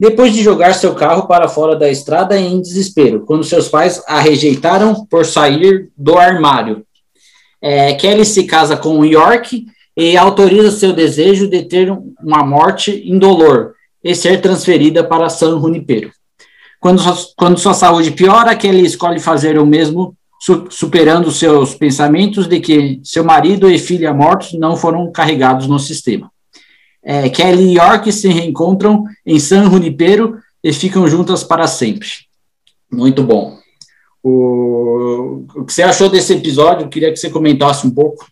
Depois de jogar seu carro para fora da estrada em desespero, quando seus pais a rejeitaram por sair do armário. É, Kelly se casa com York e autoriza seu desejo de ter uma morte indolor e ser transferida para San Junipero. Quando, quando sua saúde piora, Kelly escolhe fazer o mesmo superando seus pensamentos de que seu marido e filha mortos não foram carregados no sistema. É, Kelly e York se reencontram em San Junipero e ficam juntas para sempre. Muito bom. O, o que você achou desse episódio? Eu queria que você comentasse um pouco.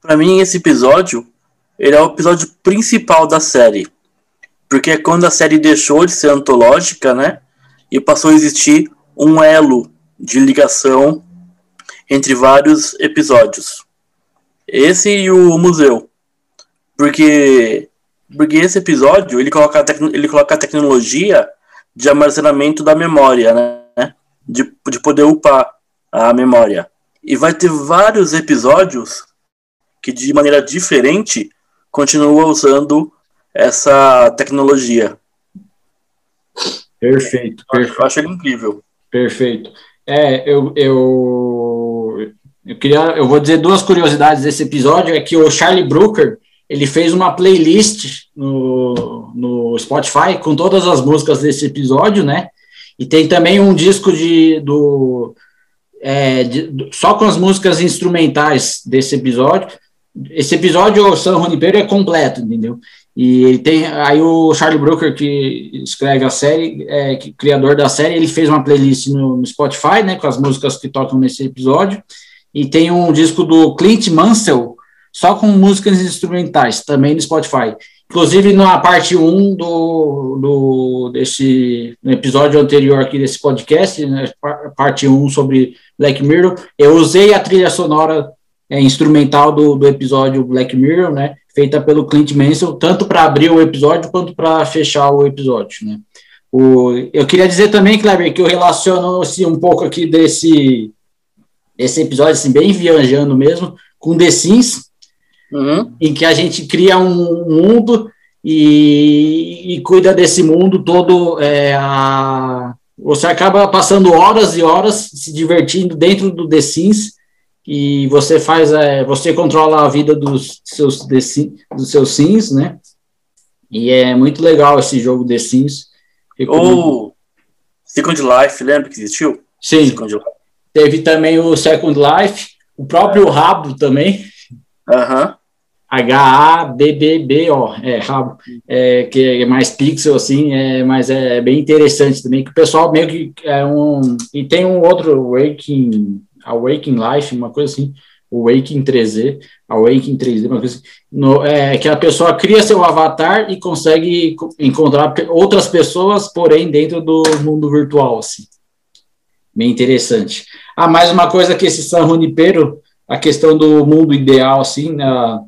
Para mim, esse episódio ele é o episódio principal da série. Porque é quando a série deixou de ser antológica, né? E passou a existir um elo de ligação entre vários episódios. Esse e o museu. Porque, porque esse episódio ele coloca, a ele coloca a tecnologia de armazenamento da memória, né? De, de poder upar a memória. E vai ter vários episódios que, de maneira diferente, continuam usando essa tecnologia. Perfeito. perfeito. Eu acho ele incrível. Perfeito. É, eu, eu, eu queria, eu vou dizer duas curiosidades desse episódio, é que o Charlie Brooker, ele fez uma playlist no, no Spotify com todas as músicas desse episódio, né? E tem também um disco de, do, é, de, só com as músicas instrumentais desse episódio. Esse episódio, o San Junipero, é completo, entendeu? E tem aí o Charlie Brooker que escreve a série, é, que, criador da série, ele fez uma playlist no, no, Spotify, né, com as músicas que tocam nesse episódio. E tem um disco do Clint Mansell só com músicas instrumentais, também no Spotify. Inclusive na parte 1 do, do desse episódio anterior aqui desse podcast, né, parte 1 sobre Black Mirror, eu usei a trilha sonora é, instrumental do, do episódio Black Mirror, né? feita pelo Clint Mansell, tanto para abrir o episódio quanto para fechar o episódio, né? O, eu queria dizer também, Kleber, que eu relaciono assim, um pouco aqui desse, desse episódio, assim, bem viajando mesmo, com The Sims, uhum. em que a gente cria um mundo e, e cuida desse mundo todo. É, a, você acaba passando horas e horas se divertindo dentro do The Sims e você faz, é, você controla a vida dos seus, dos seus sims, né? E é muito legal esse jogo The Sims. Ou, Second Life, lembra que existiu? Sim. Teve também o Second Life, o próprio Rabo também. Aham. Uhum. H-A-B-B-B-O, é, rabo, é, que é mais pixel, assim, é, mas é bem interessante também, que o pessoal meio que é um, e tem um outro Waking, Awakening Life, uma coisa assim, o Waking 3D, Awakening 3D, uma coisa assim, no, é, que a pessoa cria seu avatar e consegue encontrar outras pessoas, porém dentro do mundo virtual, assim, bem interessante. Ah, mais uma coisa que esse San Junipero, a questão do mundo ideal, assim, na,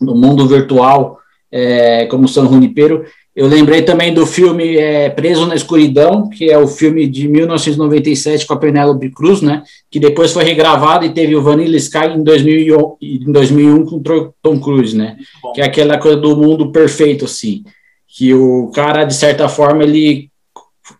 no mundo virtual, é, como São Junipero. Eu lembrei também do filme é, Preso na Escuridão, que é o filme de 1997 com a Penélope Cruz, né? Que depois foi regravado e teve o Vanilla Sky em 2001, em 2001 com Tom Cruise, né? Que é aquela coisa do mundo perfeito, assim. Que o cara, de certa forma, ele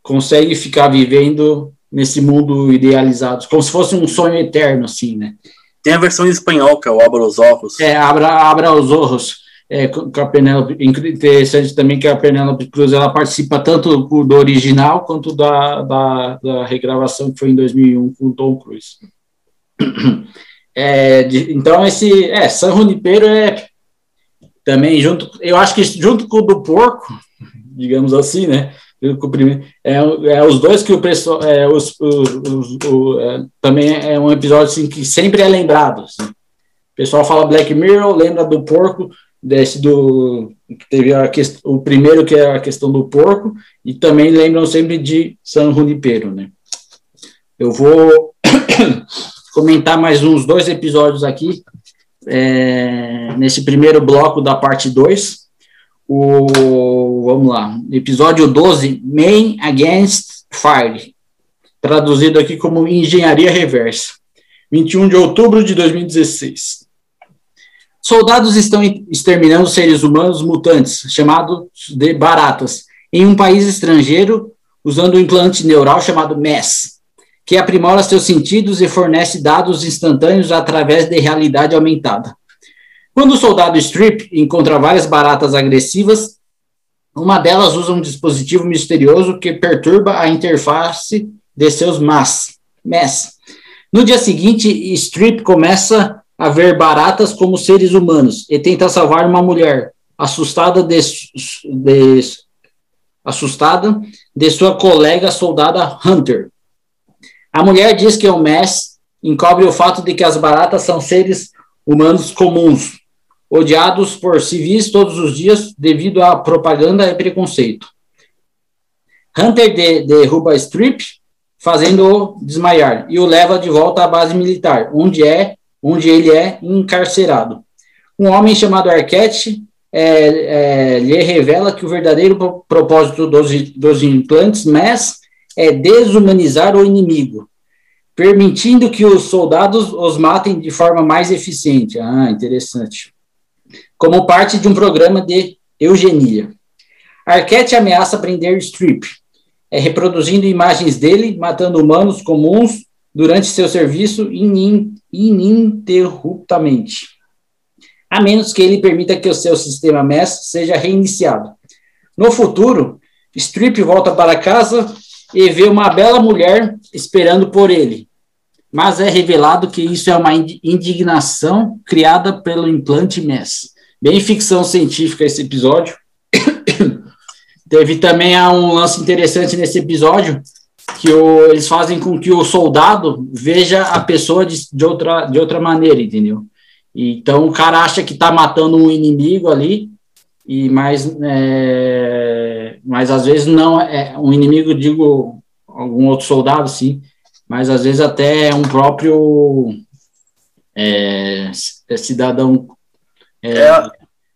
consegue ficar vivendo nesse mundo idealizado, como se fosse um sonho eterno, assim, né? Tem a versão em espanhol, que é o Abra os Ojos. É, Abra, Abra os Ojos. É, com a Penélope, interessante também que a Penélope Cruz ela participa tanto do original quanto da, da, da regravação que foi em 2001 com o Tom Cruise. É, de, então esse é San Junipero é também junto, eu acho que junto com o do porco, digamos assim, né? É, é os dois que o pessoal. É, os, os, os, é, também é um episódio assim, que sempre é lembrado. Assim. O pessoal fala Black Mirror, lembra do porco, desse do. Teve a o primeiro, que é a questão do porco, e também lembram sempre de San Junipero. Né? Eu vou comentar mais uns dois episódios aqui, é, nesse primeiro bloco da parte 2 o, vamos lá, episódio 12, Man Against Fire, traduzido aqui como Engenharia Reversa, 21 de outubro de 2016. Soldados estão exterminando seres humanos mutantes, chamados de baratas, em um país estrangeiro, usando um implante neural chamado MES, que aprimora seus sentidos e fornece dados instantâneos através de realidade aumentada. Quando o soldado Strip encontra várias baratas agressivas, uma delas usa um dispositivo misterioso que perturba a interface de seus MAS. MES. No dia seguinte, Strip começa a ver baratas como seres humanos e tenta salvar uma mulher, assustada de, de, assustada de sua colega soldada Hunter. A mulher diz que o MES encobre o fato de que as baratas são seres humanos comuns, odiados por civis todos os dias devido à propaganda e preconceito. Hunter de, derruba Strip, fazendo-o desmaiar, e o leva de volta à base militar, onde, é, onde ele é encarcerado. Um homem chamado Arquette é, é, lhe revela que o verdadeiro propósito dos, dos implantes MES é desumanizar o inimigo, permitindo que os soldados os matem de forma mais eficiente. Ah, interessante como parte de um programa de eugenia. Arquette ameaça prender Strip, é, reproduzindo imagens dele matando humanos comuns durante seu serviço inin, ininterruptamente, a menos que ele permita que o seu sistema MES seja reiniciado. No futuro, Strip volta para casa e vê uma bela mulher esperando por ele, mas é revelado que isso é uma indignação criada pelo implante MES. Bem ficção científica esse episódio. Teve também um lance interessante nesse episódio, que o, eles fazem com que o soldado veja a pessoa de, de, outra, de outra maneira, entendeu? Então o cara acha que está matando um inimigo ali, e mas, é, mas às vezes não é um inimigo, digo algum outro soldado, sim, mas às vezes até um próprio é, cidadão é, é,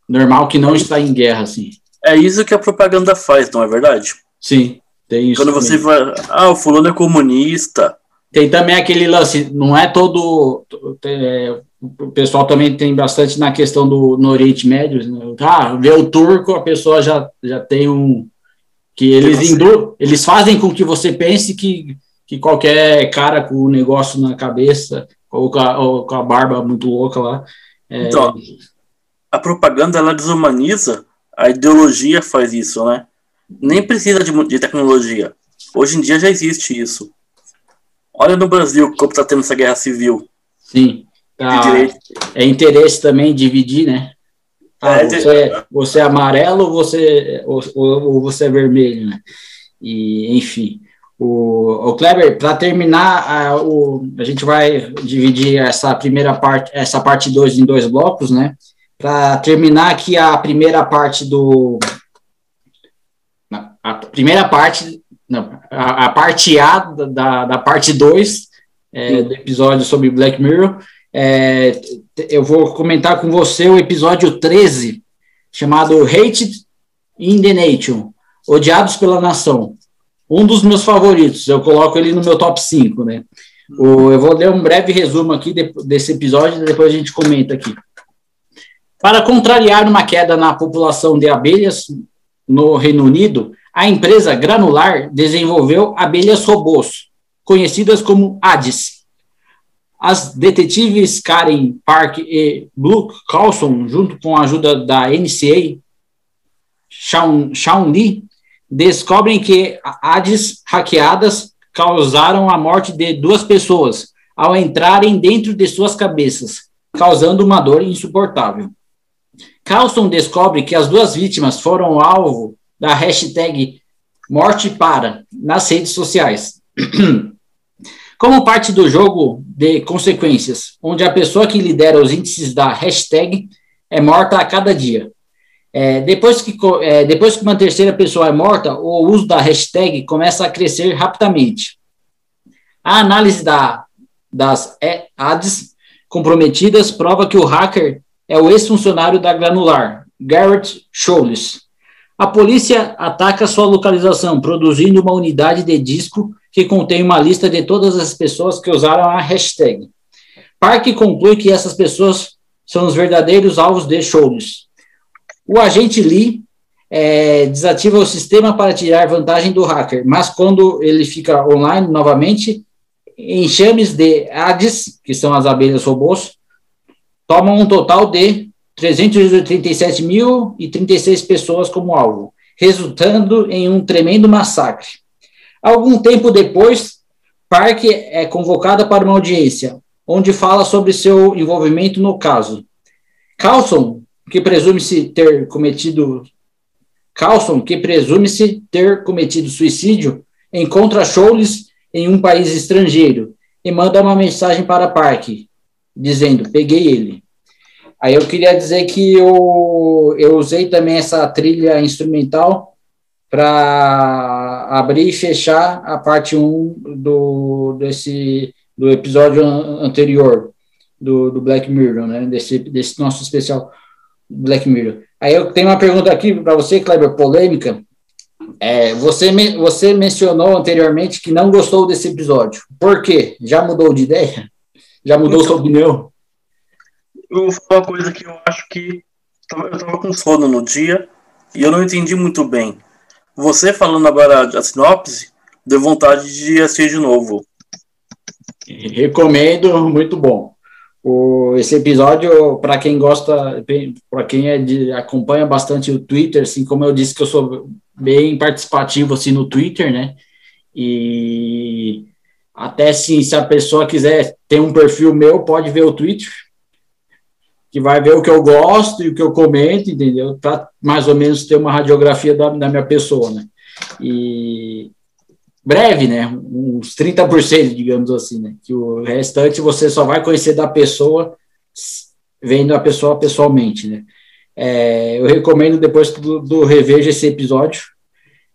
normal que não está em guerra, assim. É isso que a propaganda faz, não é verdade? Sim, tem isso. Quando também. você vai, ah, o fulano é comunista. Tem também aquele lance, não é todo. É, o pessoal também tem bastante na questão do no Oriente Médio. Né? Ah, vê o turco, a pessoa já, já tem um. Que eles, indu, eles fazem com que você pense que, que qualquer cara com o negócio na cabeça, ou com a, ou com a barba muito louca lá. É, então, a propaganda ela desumaniza, a ideologia faz isso, né? Nem precisa de, de tecnologia. Hoje em dia já existe isso. Olha no Brasil como está tendo essa guerra civil. Sim. Tá, é interesse também dividir, né? Ah, é, você, você é amarelo ou você, ou, ou você é vermelho, né? E, enfim. O, o Kleber, para terminar, a, o, a gente vai dividir essa primeira parte, essa parte 2 em dois blocos, né? Para terminar aqui a primeira parte do. A primeira parte, não, a, a parte A da, da parte 2 é, do episódio sobre Black Mirror. É, eu vou comentar com você o episódio 13, chamado Hated in the Nation Odiados pela Nação um dos meus favoritos, eu coloco ele no meu top 5, né? O, eu vou ler um breve resumo aqui de, desse episódio e depois a gente comenta aqui. Para contrariar uma queda na população de abelhas no Reino Unido, a empresa Granular desenvolveu abelhas robôs, conhecidas como ADES. As detetives Karen Park e Blue Carlson, junto com a ajuda da NCA, Shaun, Shaun Lee, descobrem que ADs hackeadas causaram a morte de duas pessoas ao entrarem dentro de suas cabeças, causando uma dor insuportável. Carlson descobre que as duas vítimas foram alvo da hashtag Morte Para nas redes sociais. Como parte do jogo de consequências, onde a pessoa que lidera os índices da hashtag é morta a cada dia. É, depois, que, é, depois que uma terceira pessoa é morta, o uso da hashtag começa a crescer rapidamente. A análise da, das ads comprometidas prova que o hacker é o ex-funcionário da Granular, Garrett Scholes. A polícia ataca sua localização, produzindo uma unidade de disco que contém uma lista de todas as pessoas que usaram a hashtag. Park conclui que essas pessoas são os verdadeiros alvos de Scholes. O agente Lee é, desativa o sistema para tirar vantagem do hacker, mas quando ele fica online novamente, enxames de ADES, que são as abelhas robôs, tomam um total de 337.036 pessoas como alvo, resultando em um tremendo massacre. Algum tempo depois, Park é convocada para uma audiência, onde fala sobre seu envolvimento no caso. Carlson que presume-se ter cometido Carlson, que presume-se ter cometido suicídio, encontra Scholes em um país estrangeiro e manda uma mensagem para Park, dizendo: Peguei ele. Aí eu queria dizer que eu, eu usei também essa trilha instrumental para abrir e fechar a parte 1 do, desse, do episódio anterior do, do Black Mirror, né? desse, desse nosso especial Black Mirror. Aí eu tenho uma pergunta aqui para você, Kleber, polêmica. É, você, me, você mencionou anteriormente que não gostou desse episódio. Por quê? Já mudou de ideia? Já mudou então, sua opinião? Eu vou falar uma coisa que eu acho que eu estava com sono no dia e eu não entendi muito bem. Você falando agora a sinopse, deu vontade de assistir de novo. Recomendo, muito bom. O, esse episódio, para quem gosta, para quem é de, acompanha bastante o Twitter, assim como eu disse que eu sou bem participativo assim no Twitter, né? E até assim, se a pessoa quiser ter um perfil meu, pode ver o Twitter, que vai ver o que eu gosto e o que eu comento, entendeu? Para mais ou menos ter uma radiografia da, da minha pessoa, né? E breve, né? Uns 30%, digamos assim, né? Que o restante você só vai conhecer da pessoa vendo a pessoa pessoalmente, né? É, eu recomendo depois do, do reveja esse episódio,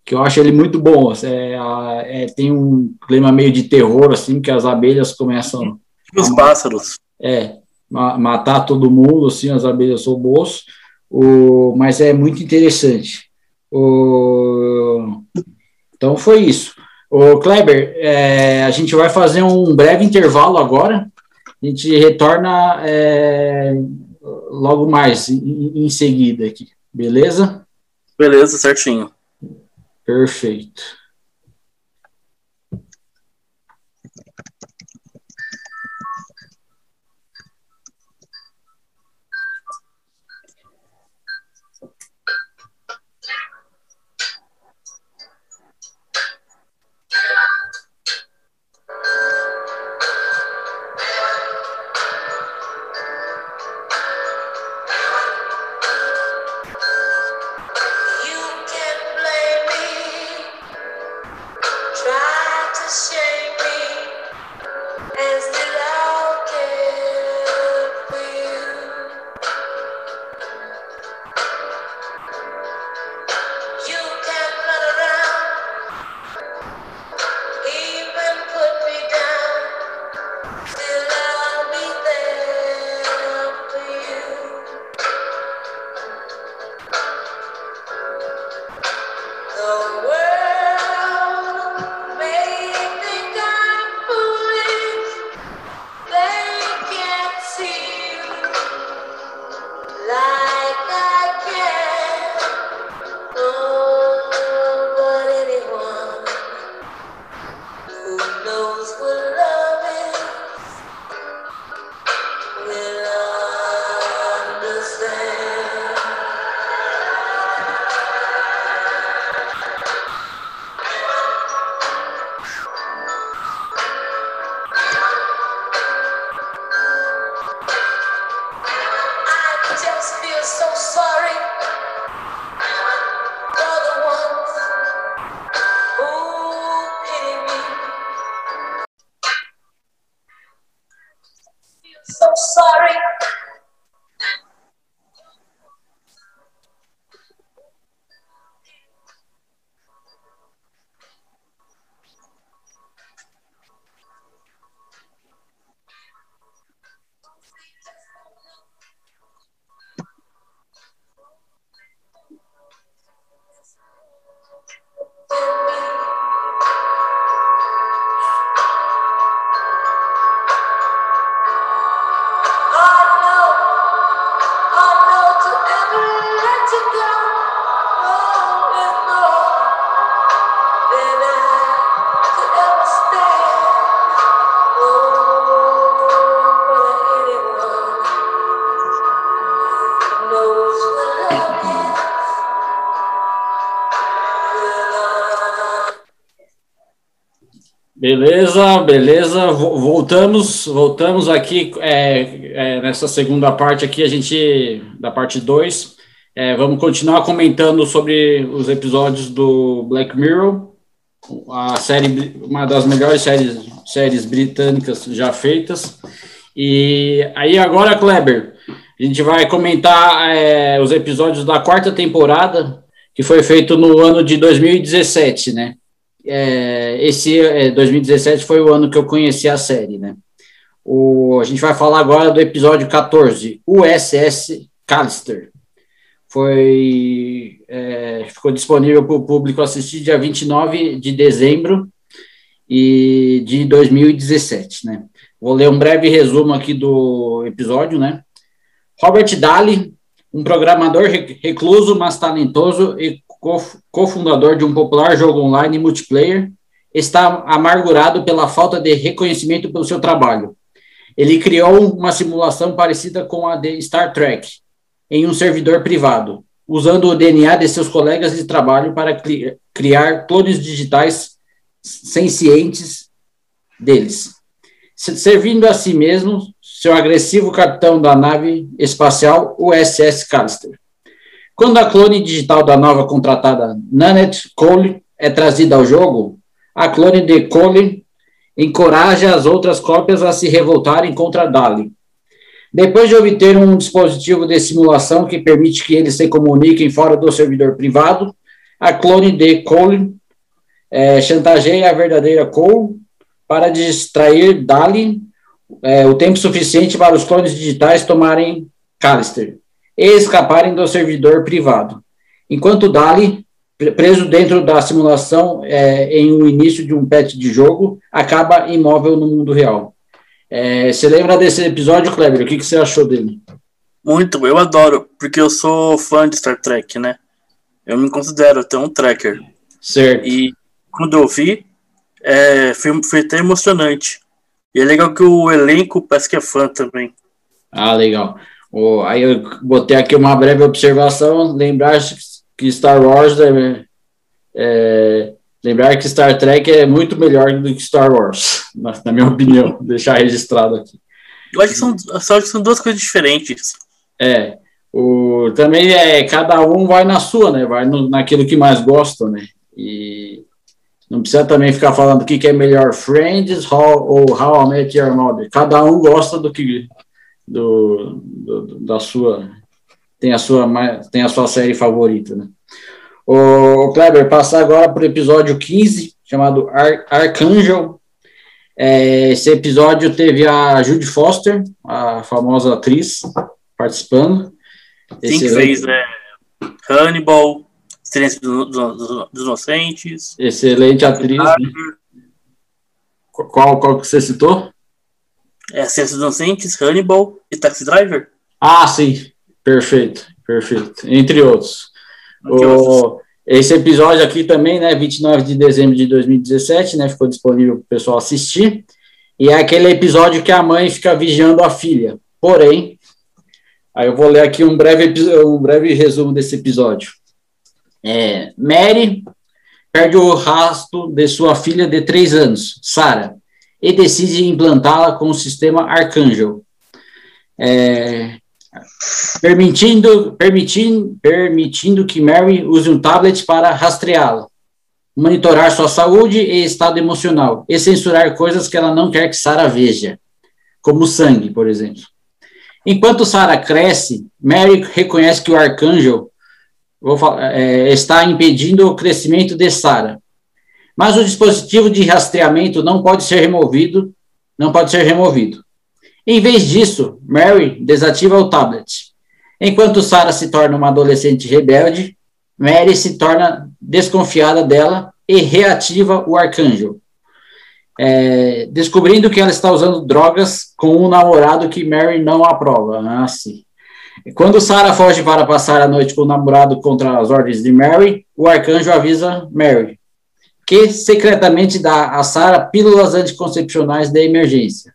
que eu acho ele muito bom. É, é, tem um clima meio de terror, assim, que as abelhas começam. Os pássaros. É, matar todo mundo, assim, as abelhas são boas. O, mas é muito interessante. O, então foi isso. O Kleber, é, a gente vai fazer um breve intervalo agora. A gente retorna é, logo mais, em, em seguida aqui. Beleza? Beleza, certinho. Perfeito. Beleza, beleza. Voltamos, voltamos aqui é, é, nessa segunda parte aqui, a gente da parte 2. É, vamos continuar comentando sobre os episódios do Black Mirror, a série, uma das melhores séries, séries britânicas já feitas. E aí agora, Kleber, a gente vai comentar é, os episódios da quarta temporada, que foi feito no ano de 2017, né? É, esse é, 2017 foi o ano que eu conheci a série, né? O, a gente vai falar agora do episódio 14, USS Callister. Foi, é, ficou disponível para o público assistir dia 29 de dezembro e de 2017, né? Vou ler um breve resumo aqui do episódio, né? Robert Daly, um programador recluso, mas talentoso e cofundador de um popular jogo online multiplayer, está amargurado pela falta de reconhecimento pelo seu trabalho. Ele criou uma simulação parecida com a de Star Trek, em um servidor privado, usando o DNA de seus colegas de trabalho para criar clones digitais sencientes deles. Servindo a si mesmo, seu agressivo capitão da nave espacial USS Callister. Quando a clone digital da nova contratada Nanette Cole é trazida ao jogo, a clone de Cole encoraja as outras cópias a se revoltarem contra Dali. Depois de obter um dispositivo de simulação que permite que eles se comuniquem fora do servidor privado, a clone de Cole é, chantageia a verdadeira Cole para distrair Dali é, o tempo suficiente para os clones digitais tomarem Callister escaparem do servidor privado. Enquanto Dali, preso dentro da simulação é, em um início de um patch de jogo, acaba imóvel no mundo real. É, você lembra desse episódio, Kleber? O que, que você achou dele? Muito, eu adoro, porque eu sou fã de Star Trek, né? Eu me considero até um tracker. Certo. E quando eu vi, é, foi, foi até emocionante. E é legal que o elenco parece que é fã também. Ah, legal. Oh, aí eu botei aqui uma breve observação, lembrar que Star Wars é, é, lembrar que Star Trek é muito melhor do que Star Wars, na, na minha opinião, deixar registrado aqui. Eu acho que são, acho que são duas coisas diferentes. É, o, também é cada um vai na sua, né? Vai no, naquilo que mais gosta, né? E Não precisa também ficar falando o que, que é melhor Friends how, ou How I Met Your Mother. Cada um gosta do que do, do, da sua tem a sua tem a sua série favorita, né? O, Kleber, passar agora para o episódio 15, chamado Ar Archangel. É, esse episódio teve a Judy Foster, a famosa atriz, participando. Quem que fez, né? Hannibal, Silêncio dos, dos Inocentes. Excelente atriz. Né? Qual, qual que você citou? É Silêncio dos Inocentes, Hannibal e Taxi Driver. Ah, sim. Perfeito, perfeito. Entre outros. O, esse episódio aqui também, né, 29 de dezembro de 2017, né, ficou disponível para o pessoal assistir. E é aquele episódio que a mãe fica vigiando a filha. Porém, aí eu vou ler aqui um breve, um breve resumo desse episódio. É, Mary perde o rastro de sua filha de três anos, Sarah, e decide implantá-la com o sistema Arcangel, é, permitindo, permitindo, permitindo que Mary use um tablet para rastreá-la, monitorar sua saúde e estado emocional, e censurar coisas que ela não quer que Sarah veja, como sangue, por exemplo. Enquanto Sarah cresce, Mary reconhece que o arcanjo falar, é, está impedindo o crescimento de Sara. Mas o dispositivo de rastreamento não pode ser removido, não pode ser removido. Em vez disso, Mary desativa o tablet. Enquanto Sara se torna uma adolescente rebelde, Mary se torna desconfiada dela e reativa o arcanjo, é, descobrindo que ela está usando drogas com um namorado que Mary não aprova. Ah. Quando Sarah foge para passar a noite com o namorado contra as ordens de Mary, o arcanjo avisa Mary, que secretamente dá a Sarah pílulas anticoncepcionais de emergência,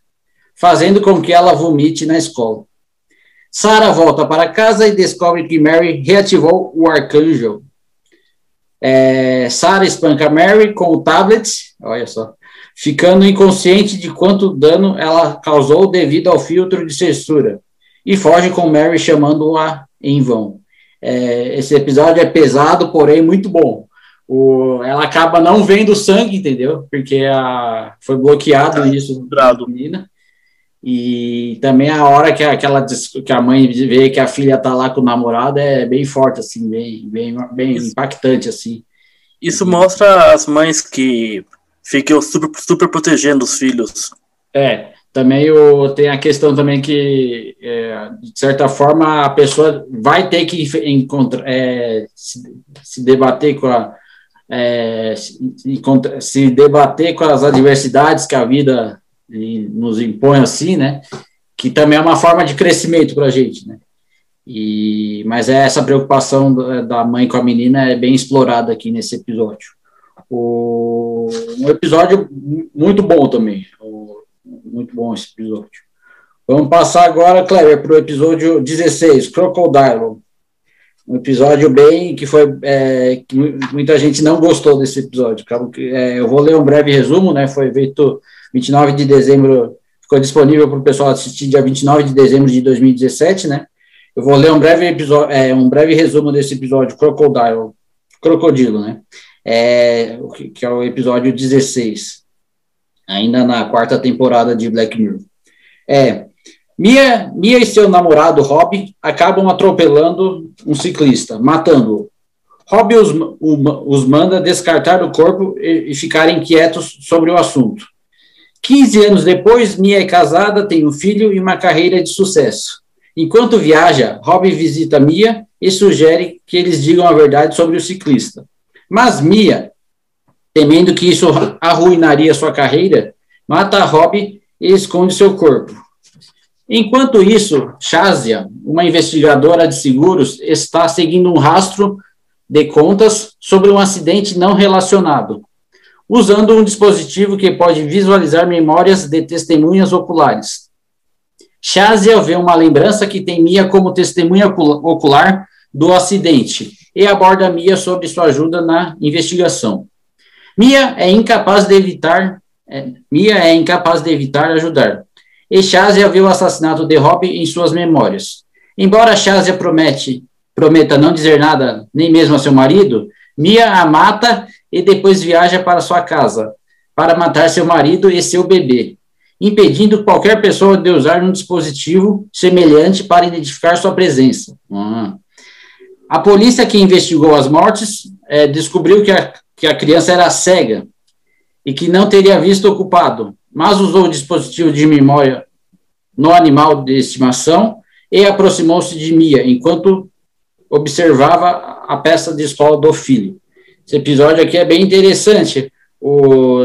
fazendo com que ela vomite na escola. Sarah volta para casa e descobre que Mary reativou o arcanjo. É, Sarah espanca Mary com o tablet, olha só, ficando inconsciente de quanto dano ela causou devido ao filtro de censura e foge com Mary chamando-a em vão. É, esse episódio é pesado, porém muito bom. O, ela acaba não vendo sangue, entendeu? Porque a, foi bloqueado ah, isso da menina. E também a hora que, a, que, ela, que a mãe vê que a filha tá lá com o namorado é bem forte, assim, bem, bem, bem impactante, assim. Isso mostra as mães que ficam super, super protegendo os filhos. É, também o, tem a questão também que, é, de certa forma, a pessoa vai ter que encontrar, é, se, se, debater com a, é, se, se, debater com as adversidades que a vida nos impõe assim, né? Que também é uma forma de crescimento para a gente, né? E, mas é essa preocupação da mãe com a menina é bem explorada aqui nesse episódio. O, um episódio muito bom também. O, muito bom esse episódio. Vamos passar agora, Cleber, para o episódio 16, Crocodile. Um episódio bem que foi. É, que muita gente não gostou desse episódio. É, eu vou ler um breve resumo, né? Foi feito 29 de dezembro, ficou disponível para o pessoal assistir dia 29 de dezembro de 2017, né? Eu vou ler um breve episódio, é, um breve resumo desse episódio, Crocodile, Crocodilo, né? É, que é o episódio 16 ainda na quarta temporada de Black Mirror. É, Mia, Mia e seu namorado Rob acabam atropelando um ciclista, matando-o. Rob os, os manda descartar o corpo e, e ficarem quietos sobre o assunto. 15 anos depois, Mia é casada, tem um filho e uma carreira de sucesso. Enquanto viaja, Rob visita Mia e sugere que eles digam a verdade sobre o ciclista. Mas Mia temendo que isso arruinaria sua carreira, mata Rob e esconde seu corpo. Enquanto isso, Shazia, uma investigadora de seguros, está seguindo um rastro de contas sobre um acidente não relacionado, usando um dispositivo que pode visualizar memórias de testemunhas oculares. Shazia vê uma lembrança que tem Mia como testemunha ocular do acidente e aborda Mia sobre sua ajuda na investigação. Mia é incapaz de evitar, é, Mia é incapaz de evitar ajudar. E Shazia vê o assassinato de Rob em suas memórias. Embora Shazia promete, prometa não dizer nada, nem mesmo a seu marido, Mia a mata e depois viaja para sua casa para matar seu marido e seu bebê, impedindo qualquer pessoa de usar um dispositivo semelhante para identificar sua presença. Ah. A polícia que investigou as mortes é, descobriu que a, que a criança era cega e que não teria visto o culpado, mas usou o dispositivo de memória no animal de estimação e aproximou-se de Mia enquanto observava a peça de escola do filho. Esse episódio aqui é bem interessante. O,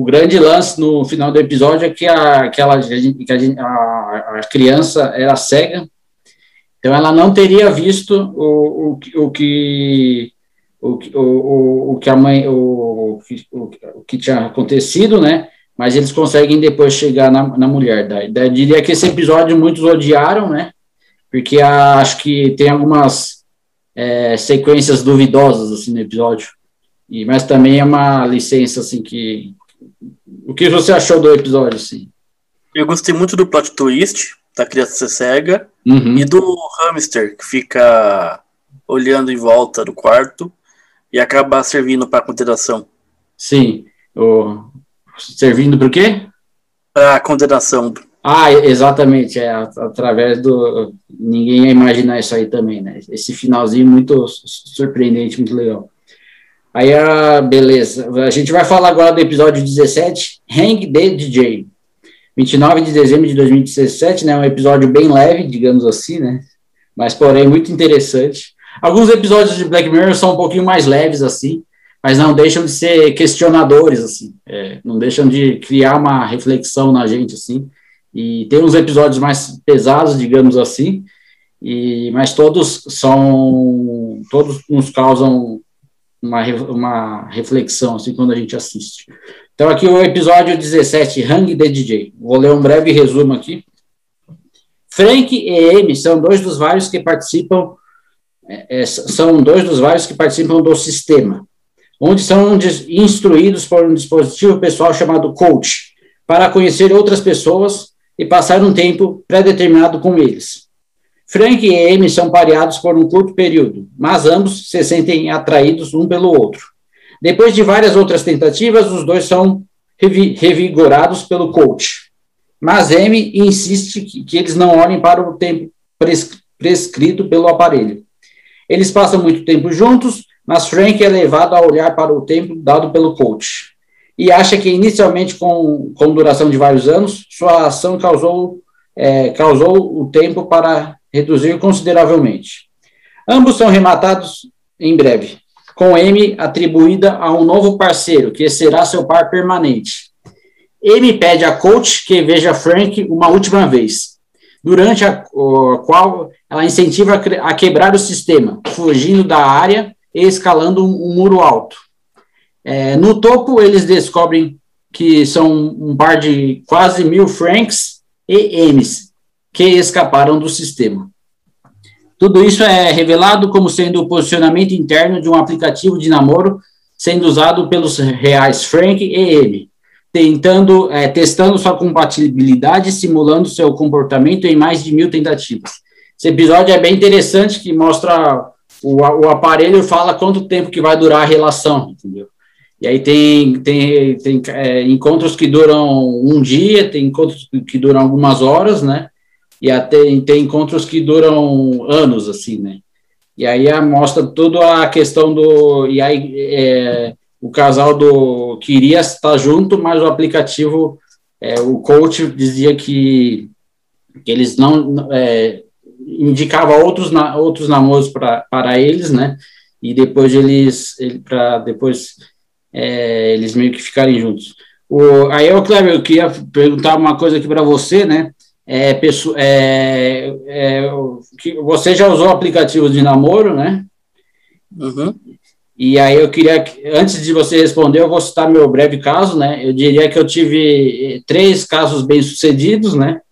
o grande lance no final do episódio é que a, que a, a, a criança era cega, então ela não teria visto o, o, o que o, o, o que a mãe o, o, o que tinha acontecido, né? Mas eles conseguem depois chegar na, na mulher. Daí, daí, diria que esse episódio muitos odiaram, né? Porque a, acho que tem algumas é, sequências duvidosas assim no episódio. E, mas também é uma licença assim que o que você achou do episódio assim? Eu gostei muito do plot twist da criança ser cega uhum. e do hamster que fica olhando em volta do quarto e acaba servindo para condenação. Sim, o... servindo para o quê? Para condenação ah, exatamente, é através do. Ninguém ia imaginar isso aí também, né? Esse finalzinho muito surpreendente, muito legal. Aí, ah, beleza. A gente vai falar agora do episódio 17, Hang the DJ. 29 de dezembro de 2017, né? Um episódio bem leve, digamos assim, né? Mas, porém, muito interessante. Alguns episódios de Black Mirror são um pouquinho mais leves, assim, mas não deixam de ser questionadores, assim. É, não deixam de criar uma reflexão na gente, assim. E tem uns episódios mais pesados, digamos assim, e, mas todos são, todos nos causam uma, uma reflexão, assim, quando a gente assiste. Então, aqui o episódio 17, Hang the DJ. Vou ler um breve resumo aqui. Frank e Amy são dois dos vários que participam, é, é são dois dos vários que participam do sistema, onde são instruídos por um dispositivo pessoal chamado coach, para conhecer outras pessoas e passar um tempo pré-determinado com eles. Frank e Amy são pareados por um curto período, mas ambos se sentem atraídos um pelo outro. Depois de várias outras tentativas, os dois são revigorados pelo coach. Mas Amy insiste que, que eles não olhem para o tempo prescrito pelo aparelho. Eles passam muito tempo juntos, mas Frank é levado a olhar para o tempo dado pelo coach e acha que inicialmente com, com duração de vários anos, sua ação causou, é, causou o tempo para reduzir consideravelmente. Ambos são rematados em breve, com M atribuída a um novo parceiro, que será seu par permanente. M pede a coach que veja Frank uma última vez, durante a, a qual ela incentiva a, quebrar o sistema, fugindo da área escalando um, um muro alto. É, no topo, eles descobrem que são um par de quase mil Franks e M's que escaparam do sistema. Tudo isso é revelado como sendo o posicionamento interno de um aplicativo de namoro sendo usado pelos reais Frank e M, tentando, é, testando sua compatibilidade, simulando seu comportamento em mais de mil tentativas. Esse episódio é bem interessante, que mostra o, o aparelho fala quanto tempo que vai durar a relação, entendeu? E aí tem, tem, tem é, encontros que duram um dia, tem encontros que duram algumas horas, né? E até tem encontros que duram anos, assim, né? E aí mostra toda a questão do. E aí é, o casal do queria estar junto, mas o aplicativo, é, o coach dizia que, que eles não. É, indicava outros, na, outros namoros para eles, né? E depois eles. Ele, para depois é, eles meio que ficarem juntos. O, aí, eu, Cleber, eu queria perguntar uma coisa aqui para você, né? É, pessoa, é, é, que você já usou aplicativos de namoro, né? Uhum. E aí eu queria, antes de você responder, eu vou citar meu breve caso, né? Eu diria que eu tive eh, três casos bem-sucedidos, né?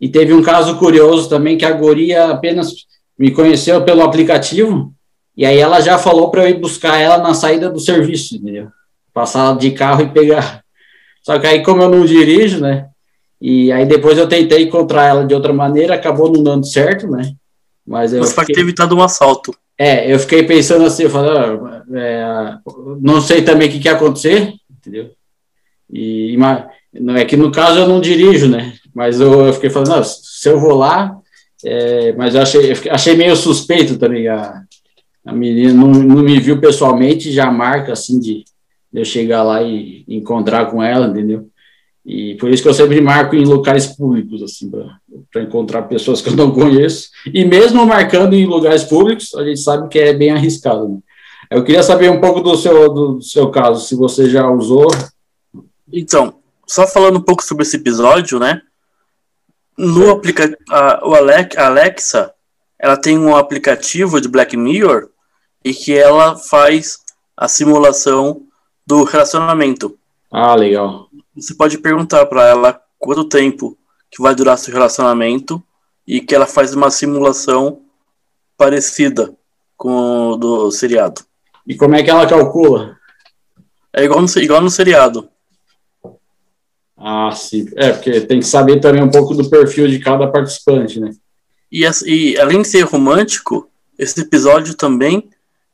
E teve um caso curioso também, que a guria apenas me conheceu pelo aplicativo, e aí ela já falou para eu ir buscar ela na saída do serviço, entendeu? Passar de carro e pegar. Só que aí, como eu não dirijo, né? E aí depois eu tentei encontrar ela de outra maneira, acabou não dando certo, né? Mas eu. Você fiquei... ter evitado um assalto. É, eu fiquei pensando assim, eu falei, ah, é, não sei também o que, que ia acontecer, entendeu? E não é que no caso eu não dirijo, né? Mas eu, eu fiquei falando, se eu vou lá, é, mas eu achei, eu achei meio suspeito também a, a menina não, não me viu pessoalmente, já marca assim de, de eu chegar lá e encontrar com ela, entendeu? E por isso que eu sempre marco em locais públicos, assim, para encontrar pessoas que eu não conheço. E mesmo marcando em lugares públicos, a gente sabe que é bem arriscado. Né? Eu queria saber um pouco do seu, do seu caso, se você já usou. Então, só falando um pouco sobre esse episódio, né? No aplica o Alexa, ela tem um aplicativo de Black Mirror e que ela faz a simulação do relacionamento. Ah, legal. Você pode perguntar para ela quanto tempo que vai durar seu relacionamento e que ela faz uma simulação parecida com o do seriado. E como é que ela calcula? É igual no, igual no seriado. Ah, sim. É, porque tem que saber também um pouco do perfil de cada participante, né? E, e além de ser romântico, esse episódio também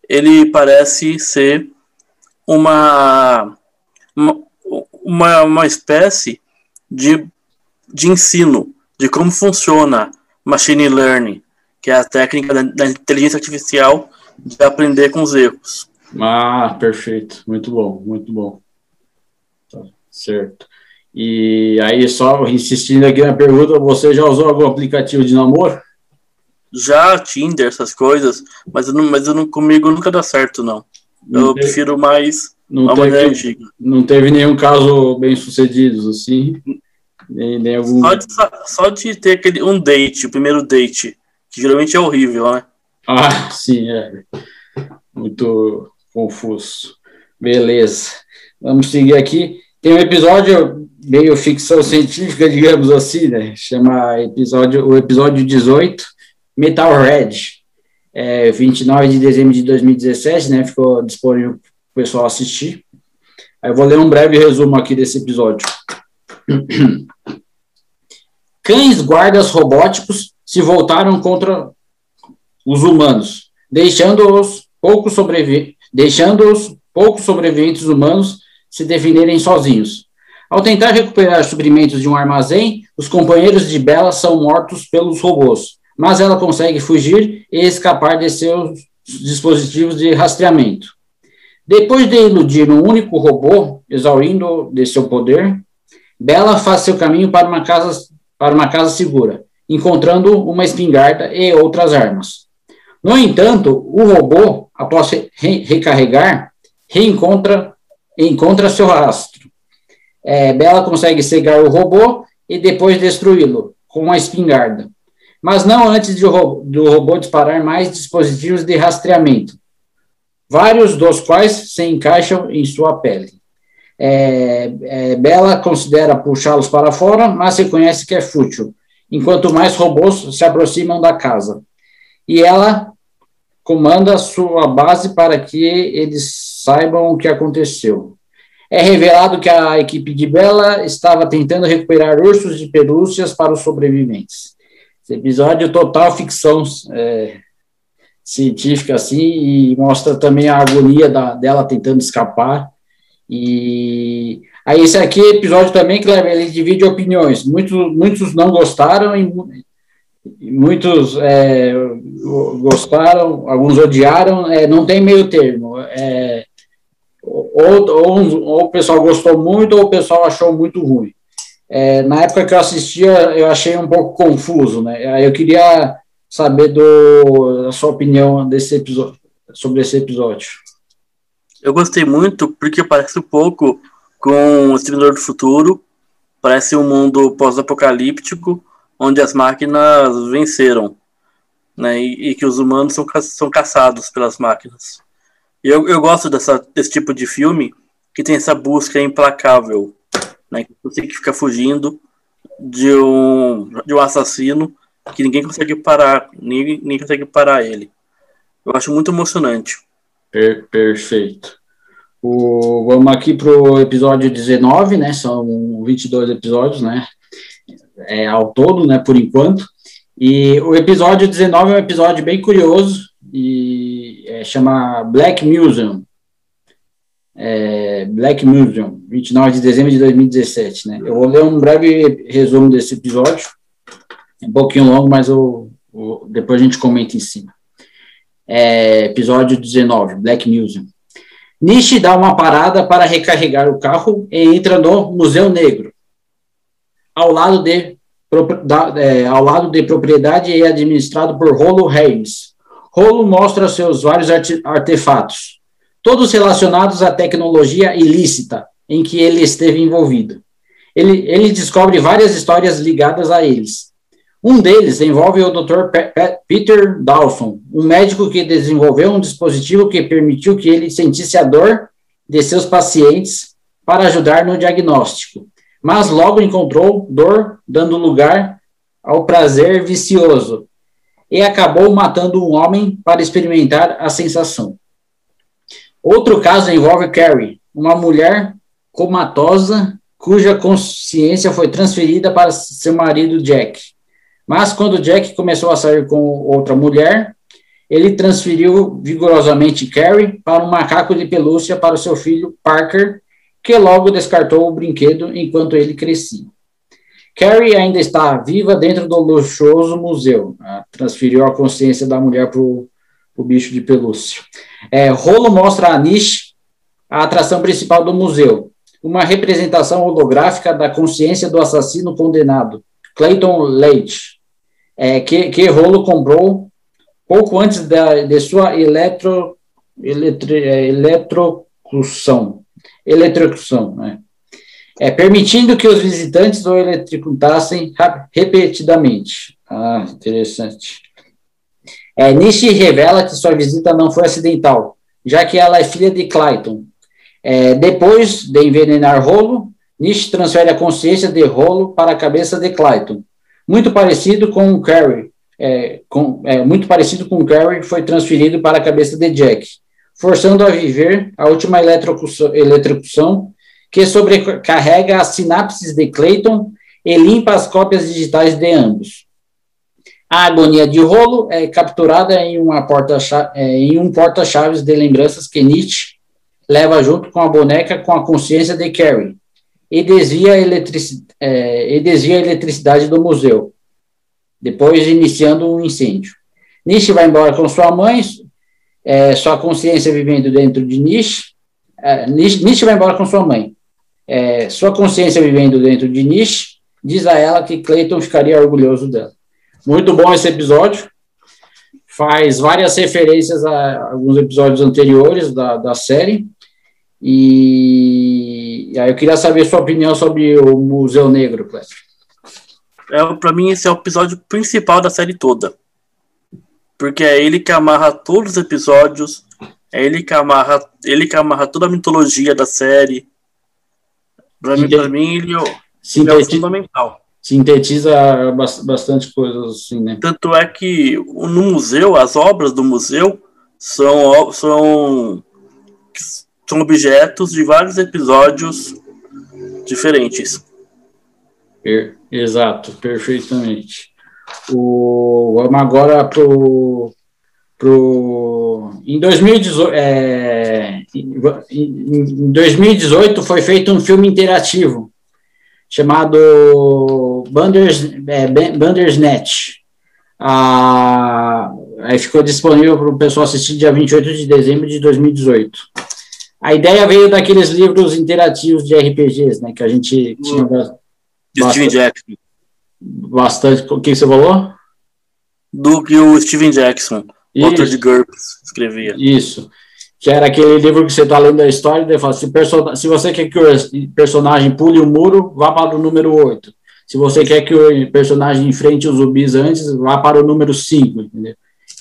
ele parece ser uma, uma uma, espécie de, de ensino de como funciona machine learning, que é a técnica da, da inteligência artificial de aprender com os erros. Ah, perfeito. Muito bom, muito bom. Tá, certo. E aí, só insistindo aqui na pergunta, você já usou algum aplicativo de namoro? Já, Tinder, essas coisas, mas, não, mas não, comigo nunca dá certo, não. Eu prefiro mais não teve, não teve nenhum caso bem sucedido, assim. Nem, nem algum... só, de, só de ter aquele, um date, o primeiro date, que geralmente é horrível, né? Ah, sim, é. Muito confuso. Beleza. Vamos seguir aqui. Tem um episódio meio ficção científica, digamos assim, né? Chama episódio, o episódio 18, Metal Red. É, 29 de dezembro de 2017, né? Ficou disponível o pessoal assistir. Aí eu vou ler um breve resumo aqui desse episódio. Cães guardas robóticos se voltaram contra os humanos, deixando-os poucos sobreviventes, deixando-os poucos sobreviventes humanos se definirem sozinhos. Ao tentar recuperar suprimentos de um armazém, os companheiros de Bella são mortos pelos robôs, mas ela consegue fugir e escapar de seus dispositivos de rastreamento. Depois de iludir um único robô, exaurindo de seu poder, Bela faz seu caminho para uma casa, para uma casa segura, encontrando uma espingarda e outras armas. No entanto, o robô, após re recarregar, reencontra encontra seu rastro. É, Bela consegue cegar o robô e depois destruí-lo com uma espingarda, mas não antes de do robô disparar mais dispositivos de rastreamento, vários dos quais se encaixam em sua pele. É, é, Bela considera puxá-los para fora, mas reconhece que é fútil, enquanto mais robôs se aproximam da casa. E ela comanda sua base para que eles saibam o que aconteceu. É revelado que a equipe de Bela estava tentando recuperar ursos de pelúcias para os sobreviventes. Esse episódio total ficção é, científica assim e mostra também a agonia da, dela tentando escapar. E aí esse aqui é episódio também que ele divide opiniões. Muitos muitos não gostaram e, muitos é, gostaram alguns odiaram. É, não tem meio termo. É, ou, ou, ou, o pessoal gostou muito ou o pessoal achou muito ruim é, na época que eu assistia eu achei um pouco confuso né eu queria saber do, da sua opinião desse episódio, sobre esse episódio. Eu gostei muito porque parece um pouco com o Exterminador do Futuro, parece um mundo pós-apocalíptico onde as máquinas venceram, né, e, e, que os humanos são, são caçados pelas máquinas. Eu, eu gosto dessa, desse tipo de filme que tem essa busca implacável, né, que você que fica fugindo de um, de um assassino que ninguém consegue parar, ninguém, ninguém consegue parar ele. Eu acho muito emocionante. Per, perfeito. O, vamos aqui para o episódio 19, né? São 22 episódios, né? É, ao todo, né? Por enquanto. E o episódio 19 é um episódio bem curioso e é, chama Black Museum. É, Black Museum, 29 de dezembro de 2017, né? Eu vou ler um breve resumo desse episódio, é um pouquinho longo, mas eu, eu depois a gente comenta em cima. É, episódio 19, Black Museum. Nishi dá uma parada para recarregar o carro e entra no Museu Negro, ao lado de, é, ao lado de propriedade e administrado por Rolo Reis. Rolo mostra seus vários artefatos, todos relacionados à tecnologia ilícita em que ele esteve envolvido. Ele, ele descobre várias histórias ligadas a eles. Um deles envolve o Dr. Peter Dawson, um médico que desenvolveu um dispositivo que permitiu que ele sentisse a dor de seus pacientes para ajudar no diagnóstico, mas logo encontrou dor dando lugar ao prazer vicioso e acabou matando um homem para experimentar a sensação. Outro caso envolve Carrie, uma mulher comatosa cuja consciência foi transferida para seu marido Jack. Mas quando Jack começou a sair com outra mulher, ele transferiu vigorosamente Carrie para um macaco de pelúcia para o seu filho Parker, que logo descartou o brinquedo enquanto ele crescia. Carrie ainda está viva dentro do luxuoso museu. Ah, transferiu a consciência da mulher para o bicho de pelúcia. É, Rolo mostra a Nish, a atração principal do museu, uma representação holográfica da consciência do assassino condenado, Clayton Leite, é, que, que Rolo comprou pouco antes da, de sua eletro, eletro, é, eletrocução, eletrocução, né? É, permitindo que os visitantes o eletrocutassem repetidamente. Ah, interessante. É, Nishi revela que sua visita não foi acidental, já que ela é filha de Clayton. É, depois de envenenar Rolo, Nishi transfere a consciência de Rolo para a cabeça de Clayton. Muito parecido com Carrie, é, com, é, muito parecido com Carrie, foi transferido para a cabeça de Jack, forçando a viver a última eletrocução, eletrocução que sobrecarrega as sinapses de Clayton e limpa as cópias digitais de ambos. A agonia de rolo é capturada em, porta é, em um porta-chaves de lembranças que Nietzsche leva junto com a boneca com a consciência de Carrie e desvia é, e desvia a eletricidade do museu, depois iniciando um incêndio. Nietzsche vai embora com sua mãe, é, sua consciência vivendo dentro de Nietzsche. É, Nietzsche vai embora com sua mãe. É, sua consciência vivendo dentro de Nietzsche diz a ela que Clayton ficaria orgulhoso dela. Muito bom esse episódio. Faz várias referências a alguns episódios anteriores da, da série. E, e aí eu queria saber sua opinião sobre o Museu Negro, Cleber. É, para mim, esse é o episódio principal da série toda. Porque é ele que amarra todos os episódios, é ele que amarra, ele que amarra toda a mitologia da série. Para mim, pra mim, ele, ele é fundamental sintetiza bastante coisas assim, né? Tanto é que no museu, as obras do museu são, são, são objetos de vários episódios diferentes. Per, exato, perfeitamente. O, vamos agora pro, pro em 2018, é, em 2018 foi feito um filme interativo chamado Banders, é, Bandersnatch. Ah, aí ficou disponível para o pessoal assistir dia 28 de dezembro de 2018. A ideia veio daqueles livros interativos de RPGs, né, que a gente tinha bastante, Steven Jackson. Bastante. O que você falou? Do que o Steven Jackson, autor de GURPS, escrevia. Isso que era aquele livro que você está lendo a história, e fala, se, se você quer que o personagem pule o muro, vá para o número 8. Se você quer que o personagem enfrente os zumbis antes, vá para o número 5, entendeu?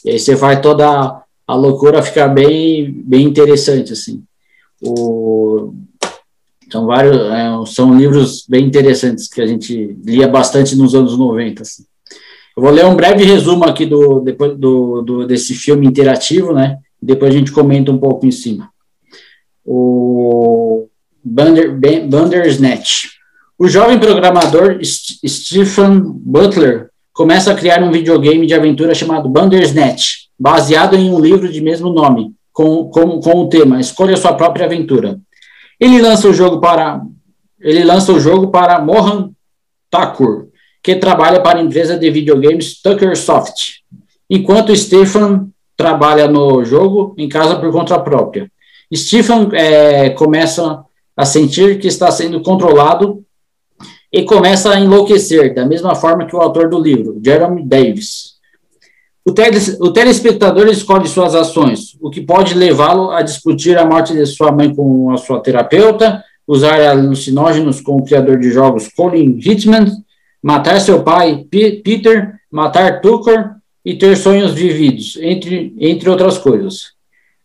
E aí você faz toda a loucura ficar bem, bem interessante, assim. O, são vários, é, são livros bem interessantes que a gente lia bastante nos anos 90, assim. Eu vou ler um breve resumo aqui do, depois do, do, desse filme interativo, né? Depois a gente comenta um pouco em cima. O Bander, Bandersnatch. O jovem programador Stephen Butler começa a criar um videogame de aventura chamado Bandersnatch, baseado em um livro de mesmo nome, com, com, com o tema Escolha sua própria aventura. Ele lança o jogo para ele lança o jogo para Mohan Thakur, que trabalha para a empresa de videogames Tucker Soft, enquanto Stephen trabalha no jogo em casa por conta própria. Stephen é, começa a sentir que está sendo controlado e começa a enlouquecer, da mesma forma que o autor do livro, Jeremy Davis. O, teles, o telespectador escolhe suas ações, o que pode levá-lo a discutir a morte de sua mãe com a sua terapeuta, usar alucinógenos com o criador de jogos Colin Hitman, matar seu pai P Peter, matar Tucker e ter sonhos vividos, entre, entre outras coisas.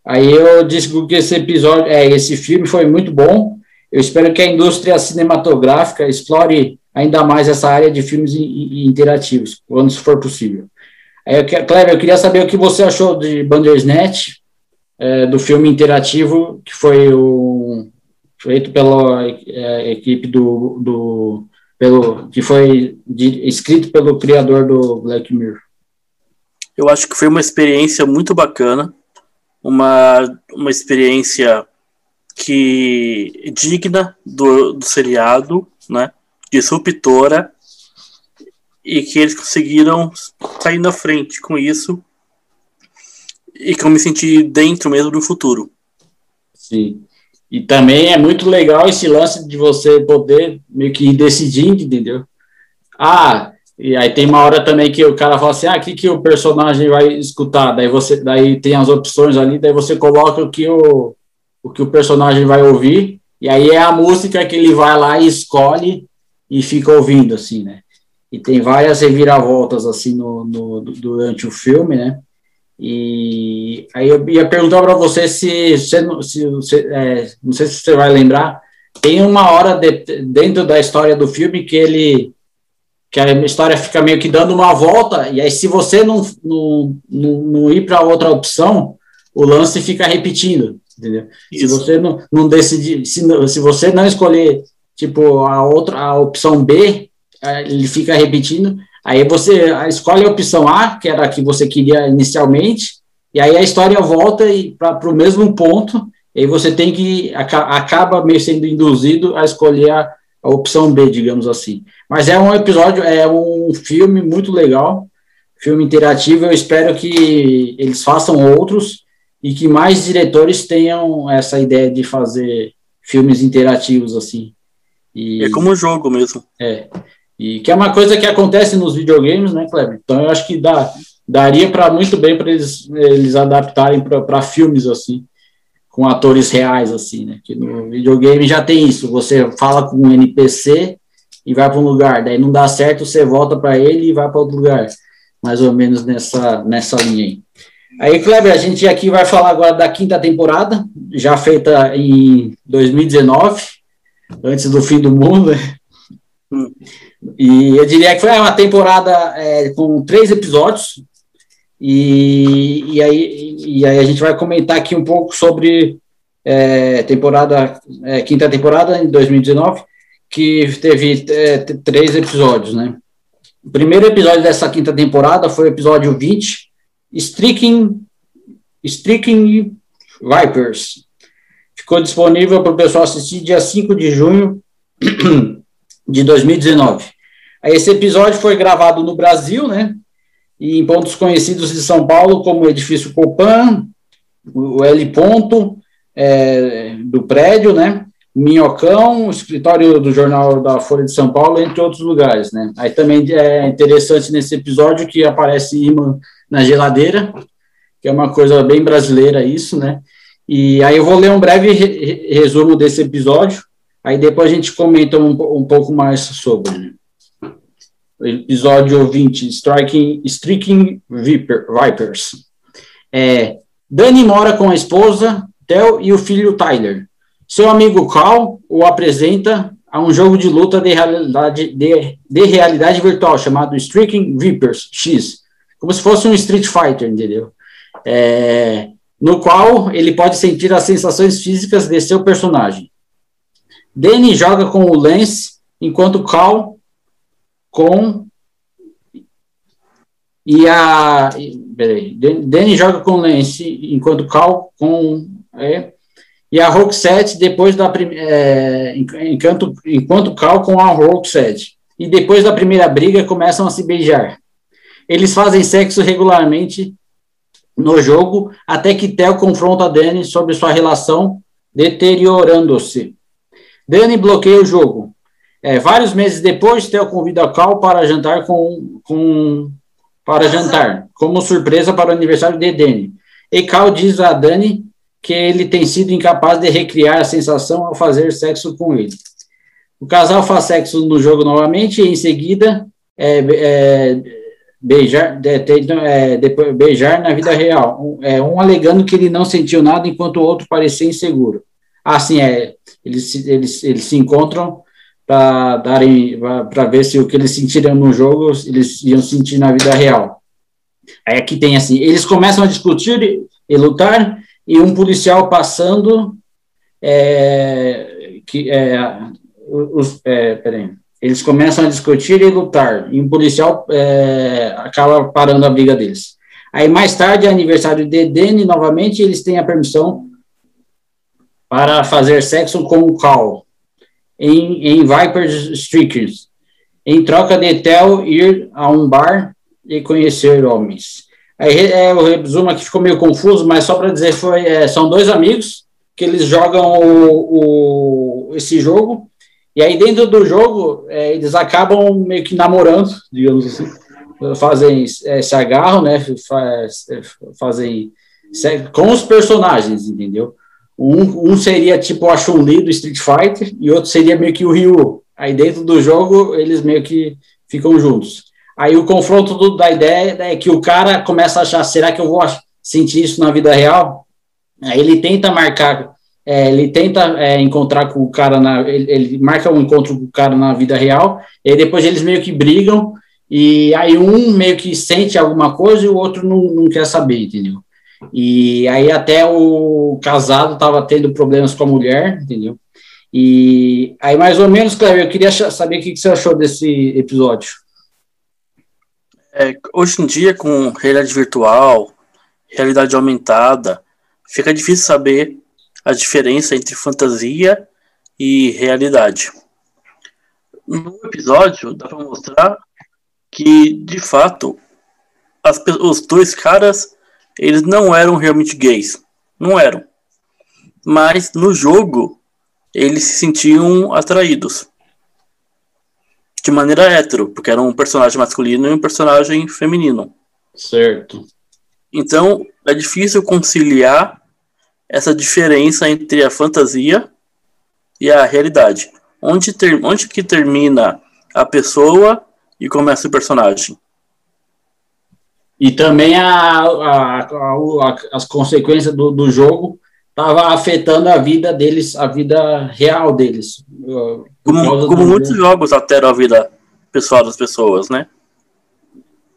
Aí eu disse que esse episódio, é, esse filme foi muito bom. Eu espero que a indústria cinematográfica explore ainda mais essa área de filmes interativos, quando for possível. Aí, Cleber, eu queria saber o que você achou de Bandersnatch, é, do filme interativo que foi o, feito pela é, equipe do, do pelo que foi de, escrito pelo criador do Black Mirror. Eu acho que foi uma experiência muito bacana, uma, uma experiência que digna do, do seriado, né? Disruptora e que eles conseguiram sair na frente com isso e que eu me senti dentro mesmo do futuro. Sim. E também é muito legal esse lance de você poder meio que ir decidindo, entendeu? Ah, e aí tem uma hora também que o cara fala assim, ah, o que, que o personagem vai escutar? Daí você, daí tem as opções ali, daí você coloca o que o, o que o personagem vai ouvir, e aí é a música que ele vai lá e escolhe e fica ouvindo, assim, né? E tem várias reviravoltas, assim, no, no durante o filme, né? E aí eu ia perguntar para você se, se, se é, não sei se você vai lembrar, tem uma hora de, dentro da história do filme que ele que a história fica meio que dando uma volta, e aí se você não, não, não, não ir para outra opção, o lance fica repetindo, entendeu? Se você não, não decidir, se, se você não escolher, tipo, a outra, a opção B, ele fica repetindo, Aí você escolhe a opção A, que era a que você queria inicialmente, e aí a história volta para o mesmo ponto, e aí você tem que acaba meio sendo induzido a escolher a, a, opção B, digamos assim. Mas é um episódio, é um filme muito legal, filme interativo. Eu espero que eles façam outros e que mais diretores tenham essa ideia de fazer filmes interativos assim. E, é como um jogo mesmo. É. E que é uma coisa que acontece nos videogames, né, Kleber? Então eu acho que dá, daria para muito bem para eles, eles adaptarem para filmes assim, com atores reais assim, né? Que no videogame já tem isso. Você fala com um NPC e vai para um lugar, daí não dá certo, você volta para ele e vai para outro lugar, mais ou menos nessa nessa linha aí. Aí, Kleber, a gente aqui vai falar agora da quinta temporada, já feita em 2019, antes do fim do mundo. Né? E eu diria que foi uma temporada é, com três episódios. E, e, aí, e aí a gente vai comentar aqui um pouco sobre é, temporada, é, quinta temporada em 2019, que teve é, três episódios, né? O primeiro episódio dessa quinta temporada foi o episódio 20, Streaking, Streaking Vipers. Ficou disponível para o pessoal assistir dia 5 de junho de 2019. Esse episódio foi gravado no Brasil, né? E em pontos conhecidos de São Paulo, como o edifício Copan, o L ponto é, do prédio, né? Minhocão, escritório do jornal da Folha de São Paulo, entre outros lugares, né? Aí também é interessante nesse episódio que aparece imã na geladeira, que é uma coisa bem brasileira isso, né? E aí eu vou ler um breve re resumo desse episódio, Aí depois a gente comenta um, um pouco mais sobre. Né? Episódio 20, Striking, Streaking Viper, Vipers. É, Dani mora com a esposa, Theo, e o filho Tyler. Seu amigo Carl o apresenta a um jogo de luta de realidade, de, de realidade virtual chamado Streaking Vipers X, como se fosse um Street Fighter, entendeu? É, no qual ele pode sentir as sensações físicas de seu personagem. Danny joga com o Lance, enquanto Cal com E a. Peraí. Danny joga com Lance, enquanto Cal com. É, e a Roxette depois da é, enquanto, enquanto Cal com a Roxette. E depois da primeira briga começam a se beijar. Eles fazem sexo regularmente no jogo até que Theo confronta Danny sobre sua relação deteriorando-se. Danny bloqueia o jogo. É, vários meses depois, Theo convida Cal para jantar com, com para jantar, como surpresa para o aniversário de Danny. E Cal diz a Dani que ele tem sido incapaz de recriar a sensação ao fazer sexo com ele. O casal faz sexo no jogo novamente e em seguida é, é, beijar, é, depois, beijar na vida real. Um, é, um alegando que ele não sentiu nada enquanto o outro parecia inseguro. Assim é, eles, eles, eles se encontram para darem para ver se o que eles sentiram no jogo eles iam sentir na vida real. Aí aqui tem assim, eles começam a discutir e, e lutar e um policial passando é, que é, os, é, peraí, eles começam a discutir e lutar e um policial é, acaba parando a briga deles. Aí mais tarde é aniversário de Danny novamente eles têm a permissão para fazer sexo com o Cal em, em Viper em troca de Tel ir a um bar e conhecer homens. Aí é, o resumo aqui ficou meio confuso, mas só para dizer, foi, é, são dois amigos que eles jogam o, o, esse jogo, e aí dentro do jogo é, eles acabam meio que namorando, digamos assim, fazem, é, se agarram, né, faz, é, fazem com os personagens, entendeu? Um, um seria tipo a Chun-Li do Street Fighter e outro seria meio que o Ryu. Aí dentro do jogo eles meio que ficam juntos. Aí o confronto do, da ideia é que o cara começa a achar, será que eu vou sentir isso na vida real? Aí ele tenta marcar, é, ele tenta é, encontrar com o cara, na, ele, ele, marca um encontro com o cara na vida real, e depois eles meio que brigam, e aí um meio que sente alguma coisa e o outro não, não quer saber, entendeu? E aí até o casado estava tendo problemas com a mulher, entendeu? E aí mais ou menos, Cleber, eu queria saber o que você achou desse episódio. É, hoje em dia, com realidade virtual, realidade aumentada, fica difícil saber a diferença entre fantasia e realidade. No episódio, dá para mostrar que, de fato, as, os dois caras eles não eram realmente gays. Não eram. Mas no jogo, eles se sentiam atraídos. De maneira hétero, porque era um personagem masculino e um personagem feminino. Certo. Então, é difícil conciliar essa diferença entre a fantasia e a realidade. Onde, ter, onde que termina a pessoa e começa o personagem? E também a, a, a, as consequências do, do jogo estava afetando a vida deles, a vida real deles. Como, como muitos jogos alteram a vida pessoal das pessoas, né?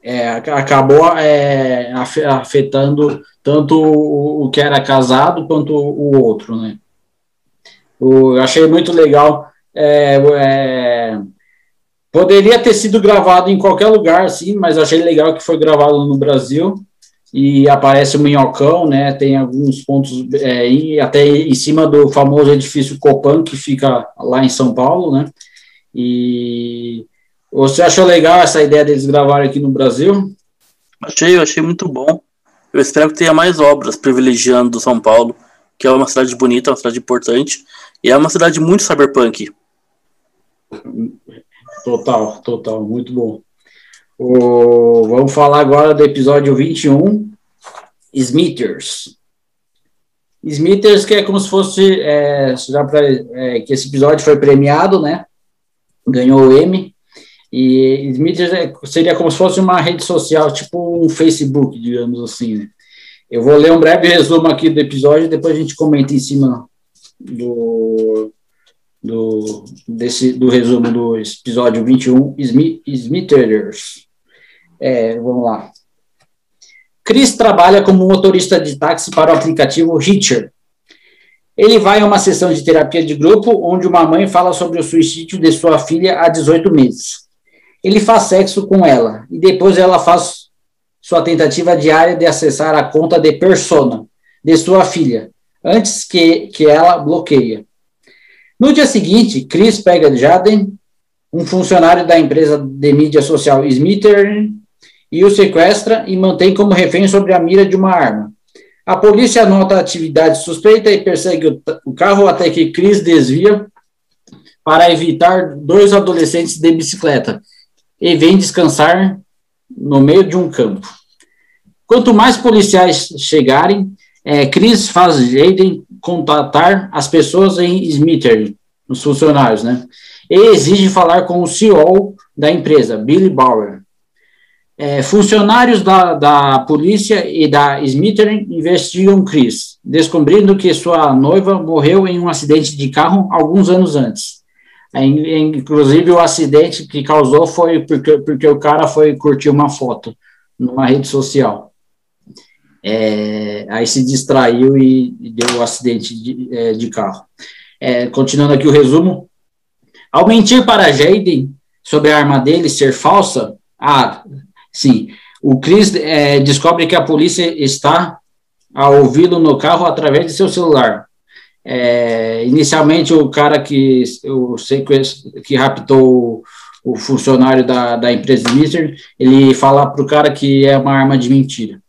É, acabou é, afetando tanto o, o que era casado quanto o outro, né? Eu achei muito legal é, é, Poderia ter sido gravado em qualquer lugar, sim, mas achei legal que foi gravado no Brasil e aparece o Minhocão, né? Tem alguns pontos é, até em cima do famoso edifício Copan que fica lá em São Paulo, né? E você achou legal essa ideia deles gravarem aqui no Brasil? Achei, achei muito bom. Eu espero que tenha mais obras privilegiando São Paulo, que é uma cidade bonita, uma cidade importante e é uma cidade muito cyberpunk. Total, total, muito bom. O, vamos falar agora do episódio 21, Smithers. Smithers, que é como se fosse, é, já pra, é, que esse episódio foi premiado, né? Ganhou o M. E Smithers é, seria como se fosse uma rede social, tipo um Facebook, digamos assim. Né? Eu vou ler um breve resumo aqui do episódio, depois a gente comenta em cima do, do, desse, do resumo do episódio 21, Smithers. É, vamos lá. Chris trabalha como motorista de táxi para o aplicativo Hitcher. Ele vai a uma sessão de terapia de grupo onde uma mãe fala sobre o suicídio de sua filha há 18 meses. Ele faz sexo com ela e depois ela faz sua tentativa diária de acessar a conta de persona de sua filha, antes que, que ela bloqueia. No dia seguinte, Chris pega Jaden, um funcionário da empresa de mídia social Smither, e o sequestra e mantém como refém sobre a mira de uma arma. A polícia anota a atividade suspeita e persegue o, carro até que Chris desvia para evitar dois adolescentes de bicicleta e vem descansar no meio de um campo. Quanto mais policiais chegarem, é, Chris faz Jaden contatar as pessoas em Smithers, os funcionários, né? E exige falar com o CEO da empresa, Billy Bauer. É, funcionários da, da polícia e da Smithers investigam Chris, descobrindo que sua noiva morreu em um acidente de carro alguns anos antes. É, inclusive, o acidente que causou foi porque, porque o cara foi curtir uma foto numa rede social. É, aí se distraiu e, deu o um acidente de, é, de carro. É, continuando aqui o resumo. Ao mentir para Jaden sobre a arma dele ser falsa, ah, sim, o Chris é, descobre que a polícia está a ouvi-lo no carro através de seu celular. É, inicialmente, o cara que sei que raptou o, o funcionário da, da empresa Mister, ele fala para o cara que é uma arma de mentira.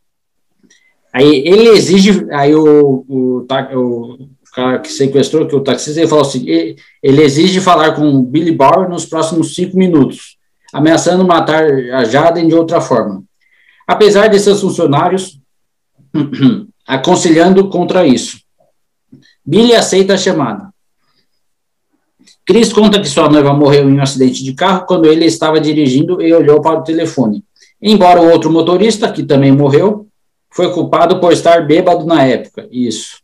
Aí ele exige, aí o, o, o cara que sequestrou, que o taxista, ele falou assim, ele exige falar com o Billy Bauer nos próximos cinco minutos, ameaçando matar a Jaden de outra forma. Apesar de seus funcionários aconselhando contra isso, Billy aceita a chamada. Chris conta que sua noiva morreu em um acidente de carro quando ele estava dirigindo e olhou para o telefone. Embora o outro motorista, que também morreu, foi culpado por estar bêbado na época. Isso.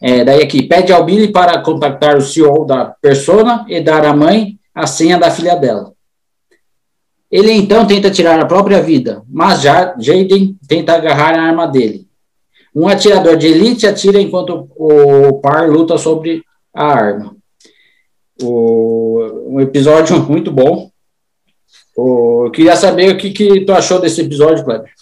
É, daí aqui, pede ao Billy para contactar o CEO da persona e dar à mãe a senha da filha dela. Ele então tenta tirar a própria vida, mas já Jaden tenta agarrar a arma dele. Um atirador de elite atira enquanto o par luta sobre a arma. O, um episódio muito bom. O, eu queria saber o que, que tu achou desse episódio, Kleber.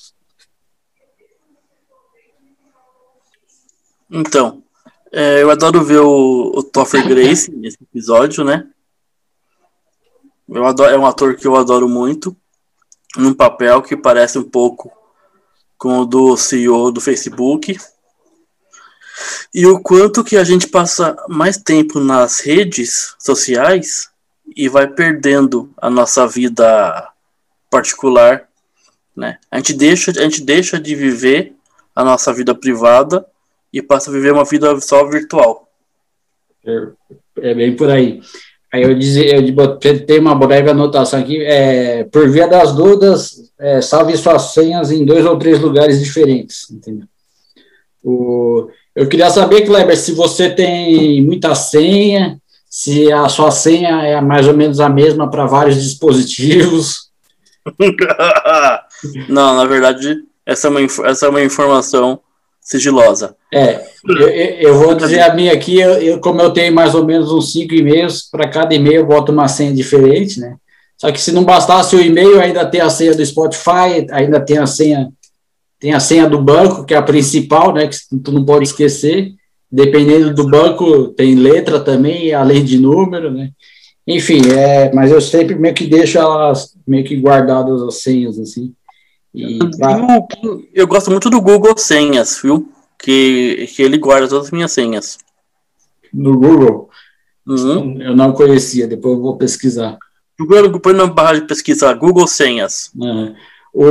Então, é, eu adoro ver o, o Topher Grace nesse episódio, né? Eu adoro, é um ator que eu adoro muito, num papel que parece um pouco com o do CEO do Facebook. E o quanto que a gente passa mais tempo nas redes sociais e vai perdendo a nossa vida particular, né? A gente deixa, a gente deixa de viver a nossa vida privada e passa a viver uma vida só virtual. É, é bem por aí. Aí eu dizia, eu botei uma breve anotação aqui, é, por via das dúvidas, é, salve suas senhas em dois ou três lugares diferentes, entendeu? O, eu queria saber, Kleber, se você tem muita senha, se a sua senha é mais ou menos a mesma para vários dispositivos. Não, na verdade, essa é uma, essa é uma informação sigilosa. É, eu, eu vou dizer a minha aqui, eu, eu, como eu tenho mais ou menos uns cinco e-mails, para cada e-mail eu boto uma senha diferente, né? Só que se não bastasse o e-mail, ainda tem a senha do Spotify, ainda tem a senha, tem a senha do banco, que é a principal, né? Que tu não pode esquecer. Dependendo do banco, tem letra também, além de número, né? Enfim, é, mas eu sempre meio que deixo elas meio que guardadas as senhas, assim. E pra... eu, eu gosto muito do Google Senhas, viu? Que, que ele guarda todas as minhas senhas. No Google? Uhum. Eu não conhecia, depois eu vou pesquisar. Google, põe na barra de pesquisa Google Senhas. Uhum. O,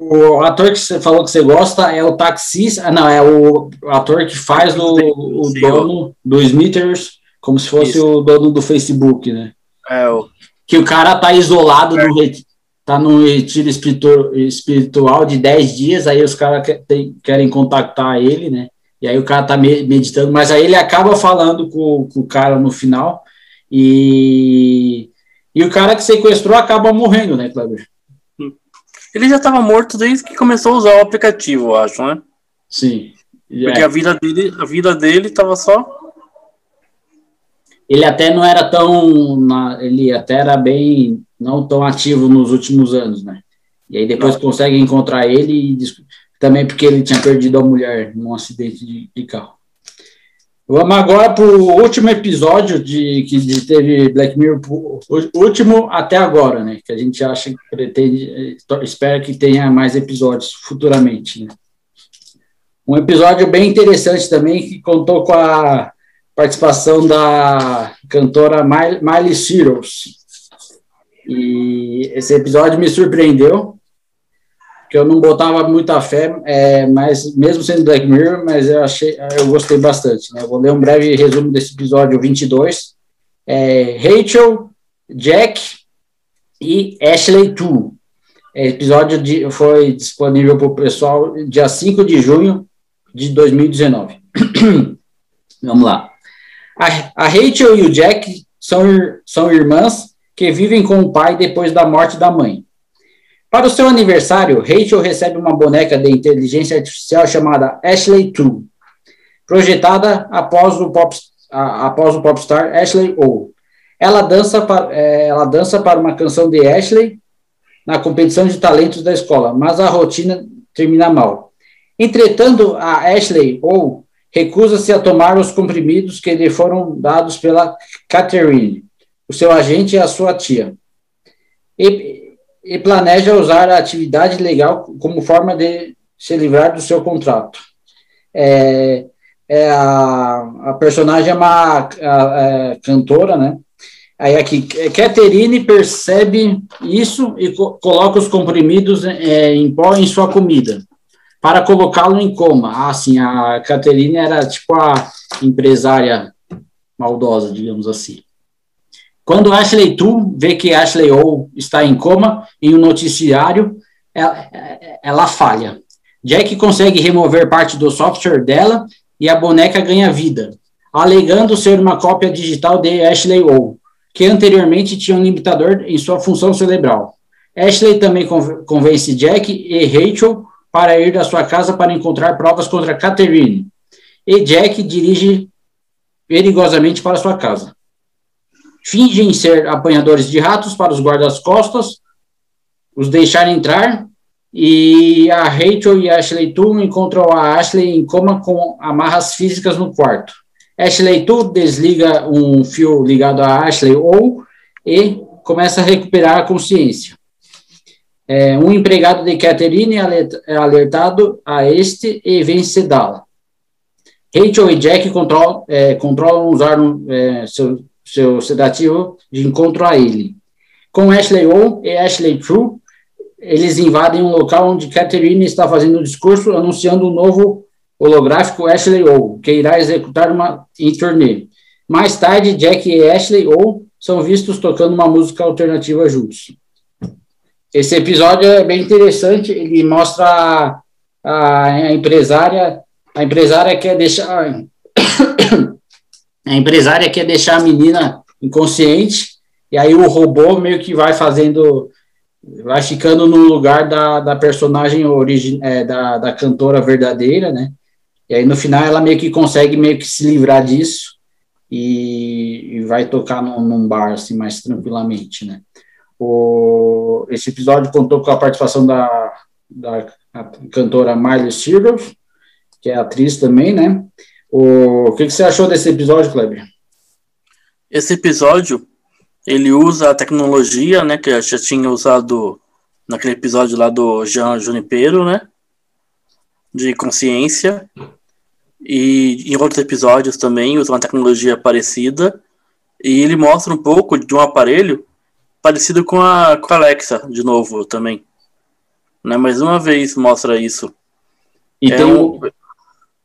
o, ator que você falou que você gosta é o taxista, ah, não, é o ator que faz o, o dono do Smithers, como se fosse Isso. o dono do Facebook, né? É, o... Que o cara tá isolado é. no, tá num retiro espiritual de 10 dias, aí os caras querem contactar ele, né? E aí o cara tá meditando, mas aí ele acaba falando com, com o cara no final, e, e o cara que sequestrou acaba morrendo, né, Kleber? Ele já estava morto desde que começou a usar o aplicativo, eu acho, né? Sim. Porque é. a vida dele, a vida dele tava só. Ele até não era tão. Ele até era bem não tão ativo nos últimos anos, né? E aí depois consegue encontrar ele e também porque ele tinha perdido a mulher num acidente de, de carro. Vamos agora para o último episódio de que teve Black Mirror, último até agora, né? Que a gente acha que pretende, espera que tenha mais episódios futuramente. Né? Um episódio bem interessante também que contou com a participação da cantora Miley Cyrus. E esse episódio me surpreendeu, que eu não botava muita fé, é, mas mesmo sendo Black Mirror, mas eu achei, eu gostei bastante. Né? Vou ler um breve resumo desse episódio 22. É, Rachel, Jack e Ashley Tu. É, episódio de, foi disponível para o pessoal dia 5 de junho de 2019. Vamos lá. A, a Rachel e o Jack são, são irmãs que vivem com o pai depois da morte da mãe. Para o seu aniversário, Rachel recebe uma boneca de inteligência artificial chamada Ashley 2, projetada após o, pop, após o popstar Ashley O. Ela dança, para, é, ela dança para uma canção de Ashley na competição de talentos da escola, mas a rotina termina mal. Entretanto, a Ashley O recusa-se a tomar os comprimidos que lhe foram dados pela Catherine, o seu agente e a sua tia. E, e planeja usar a atividade legal como forma de se livrar do seu contrato. É, é a, a personagem é uma a, a, é, cantora, né? Aí aqui, Catherine percebe isso e co coloca os comprimidos é, em pó em sua comida para colocá-lo em coma. Ah, sim, a Catherine era tipo a empresária maldosa, digamos assim. Quando Ashley Tu vê que Ashley O está em coma em um noticiário, ela, ela falha. Jack consegue remover parte do software dela e a boneca ganha vida, alegando ser uma cópia digital de Ashley O, que anteriormente tinha um limitador em sua função cerebral. Ashley também convence Jack e Rachel para ir da sua casa para encontrar provas contra Catherine. E Jack dirige perigosamente para sua casa fingem ser apanhadores de ratos para os guardas-costas, os deixar entrar, e a Rachel e a Ashley Tu encontram a Ashley em coma com amarras físicas no quarto. Ashley Tu desliga um fio ligado a Ashley ou e começa a recuperar a consciência. É, um empregado de Catherine é alertado a este e vem sedá-la. Rachel e Jack controlam, é, controlam usar é, seu sedativo de encontro a ele. Com Ashley O e Ashley True, eles invadem um local onde Catherine está fazendo um discurso anunciando o um novo holográfico Ashley O, que irá executar uma em turnê. Mais tarde, Jack e Ashley O são vistos tocando uma música alternativa juntos. Esse episódio é bem interessante, ele mostra a, a, a empresária, a empresária quer deixar a empresária quer deixar a menina inconsciente, e aí o robô meio que vai fazendo, vai ficando no lugar da, da personagem origin, é, da, da cantora verdadeira, né? E aí no final ela meio que consegue meio que se livrar disso e, e vai tocar num, num, bar assim mais tranquilamente, né? O, esse episódio contou com a participação da, da cantora Miley Cyrus, que é atriz também, né? O, que, que você achou desse episódio, Kleber? Esse episódio, ele usa a tecnologia, né, que eu já tinha usado naquele episódio lá do Jean Junipero, né, de consciência, e em outros episódios também usa uma tecnologia parecida, e ele mostra um pouco de um aparelho parecido com a, com a Alexa, de novo, também. Né, mais uma vez mostra isso. E é tem um...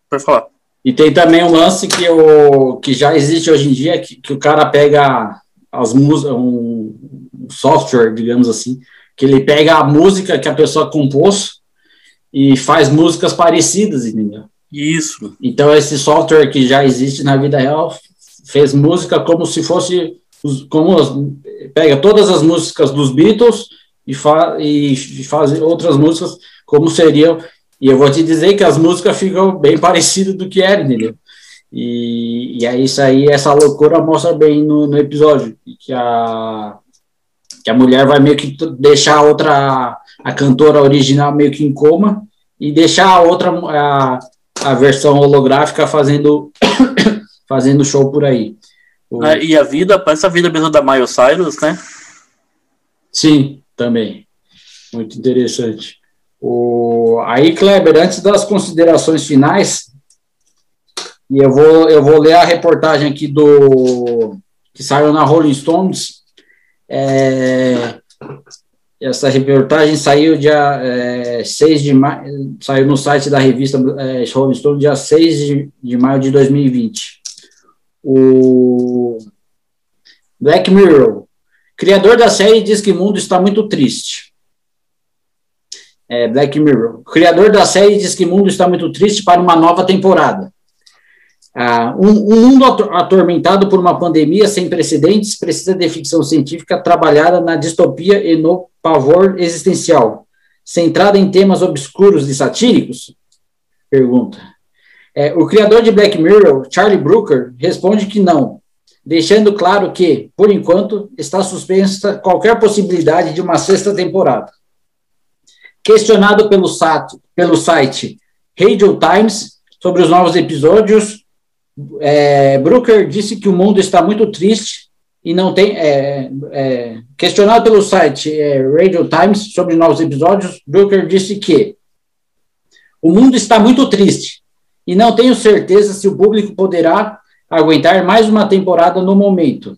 Pode falar. E tem também um lance que, o, que já existe hoje em dia, que, que o cara pega as músicas, um, software, digamos assim, que ele pega a música que a pessoa compôs e faz músicas parecidas, entendeu? Isso. Então esse software que já existe na vida real fez música como se fosse como as, pega todas as músicas dos Beatles e, fa, e faz outras músicas como seriam e eu vou te dizer que as músicas ficam bem parecidas do que era, entendeu? E, e é isso aí, essa loucura mostra bem no, no episódio, que a, que a mulher vai meio que deixar outra a cantora original meio que em coma e deixar a outra, a, a versão holográfica fazendo, fazendo show por aí. O... É, e a vida, parece a vida mesmo da Miley Cyrus, né? Sim, também. Muito interessante. O... Aí, Kleber, antes das considerações finais, e eu vou, eu vou ler a reportagem aqui do que saiu na Rolling Stones. É, essa reportagem saiu dia é, 6 de maio, saiu no site da revista é, Rolling Stone dia 6 de, de maio de 2020. O Black Mirror, criador da série, diz que o mundo está muito triste. É, Black Mirror, criador da série, diz que o mundo está muito triste para uma nova temporada. Ah, um, um, mundo atormentado por uma pandemia sem precedentes precisa de ficção científica trabalhada na distopia e no pavor existencial, centrada em temas obscuros e satíricos? Pergunta. É, o criador de Black Mirror, Charlie Brooker, responde que não, deixando claro que, por enquanto, está suspensa qualquer possibilidade de uma sexta temporada. Questionado pelo, sat, pelo site Radio Times sobre os novos episódios, é, Brooker disse que o mundo está muito triste e não tem. É, é, questionado pelo site é, Radio Times sobre novos episódios, Brooker disse que o mundo está muito triste e não tenho certeza se o público poderá aguentar mais uma temporada no momento.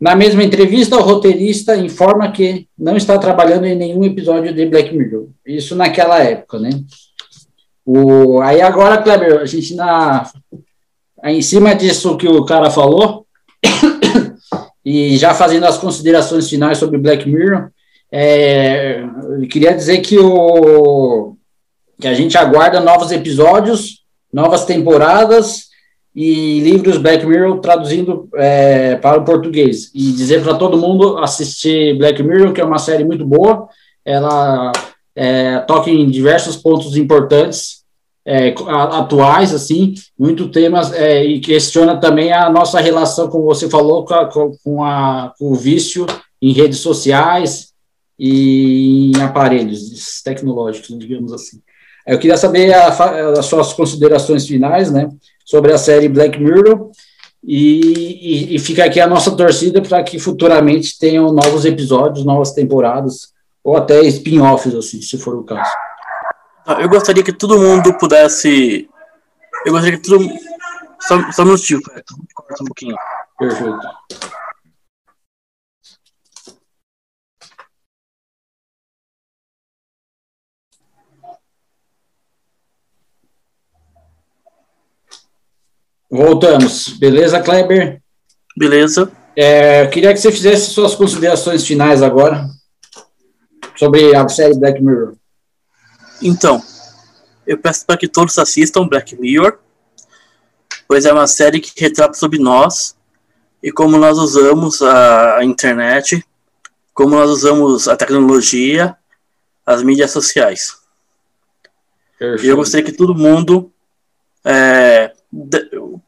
Na mesma entrevista, o roteirista informa que não está trabalhando em nenhum episódio de Black Mirror. Isso naquela época, né? O, aí agora, Kleber, a gente na em cima disso que o cara falou, e já fazendo as considerações finais sobre Black Mirror, é, eu queria dizer que, o, que a gente aguarda novos episódios, novas temporadas e livros Black Mirror traduzindo é, para o português. E dizer para todo mundo assistir Black Mirror, que é uma série muito boa, ela é, toca em diversos pontos importantes é, atuais, assim, muito temas, é, e questiona também a nossa relação, como você falou, com, a, com, a, com o vício em redes sociais e em aparelhos tecnológicos, digamos assim. Eu queria saber a, as suas considerações finais, né, sobre a série Black Mirror, e, e, e fica aqui a nossa torcida para que futuramente tenham novos episódios, novas temporadas, ou até spin-offs, assim, se for o caso. Eu gostaria que todo mundo pudesse. Eu gostaria que todo mundo. Só, só um minutinho, corta um pouquinho. Perfeito. Voltamos. Beleza, Kleber? Beleza. É, eu queria que você fizesse suas considerações finais agora sobre a série Black Mirror. Então, eu peço para que todos assistam Black Mirror, pois é uma série que retrata sobre nós e como nós usamos a internet, como nós usamos a tecnologia, as mídias sociais. Perfeito. E eu gostaria que todo mundo é,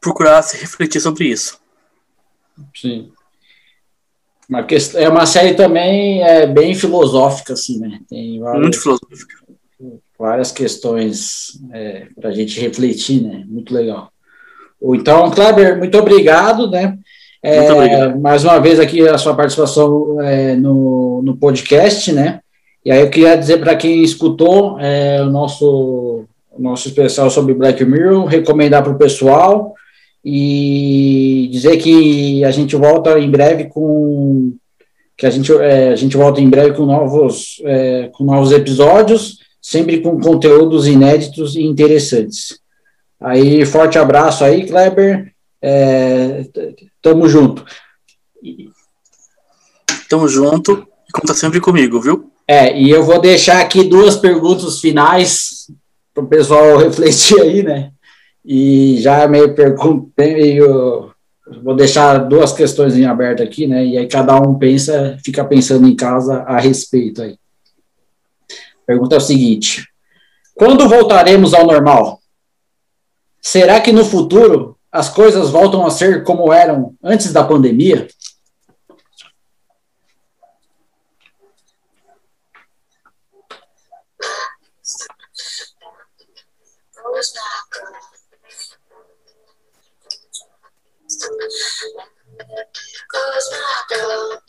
procurasse refletir sobre isso. Sim. é uma série também é, bem filosófica, assim, né? Tem vários... Muito filosófica várias questões é, para a gente refletir, né? Muito legal. Então, Kleber, muito obrigado, né? É, muito obrigado. Mais uma vez aqui a sua participação é, no, no podcast, né? E aí eu queria dizer para quem escutou é, o nosso, o nosso especial sobre Black Mirror, recomendar para o pessoal e dizer que a gente volta em breve com que a gente, é, a gente volta em breve com novos, é, com novos episódios sempre com conteúdos inéditos e interessantes. Aí, forte abraço aí, Kleber. É, tamo junto. Tamo junto. Conta sempre comigo, viu? É, e eu vou deixar aqui duas perguntas finais para o pessoal refletir aí, né? E já meio pergunto, meio vou deixar duas questões em aberto aqui, né? E aí cada um pensa, fica pensando em casa a respeito aí pergunta é o seguinte: quando voltaremos ao normal? Será que no futuro as coisas voltam a ser como eram antes da pandemia? goes my dog.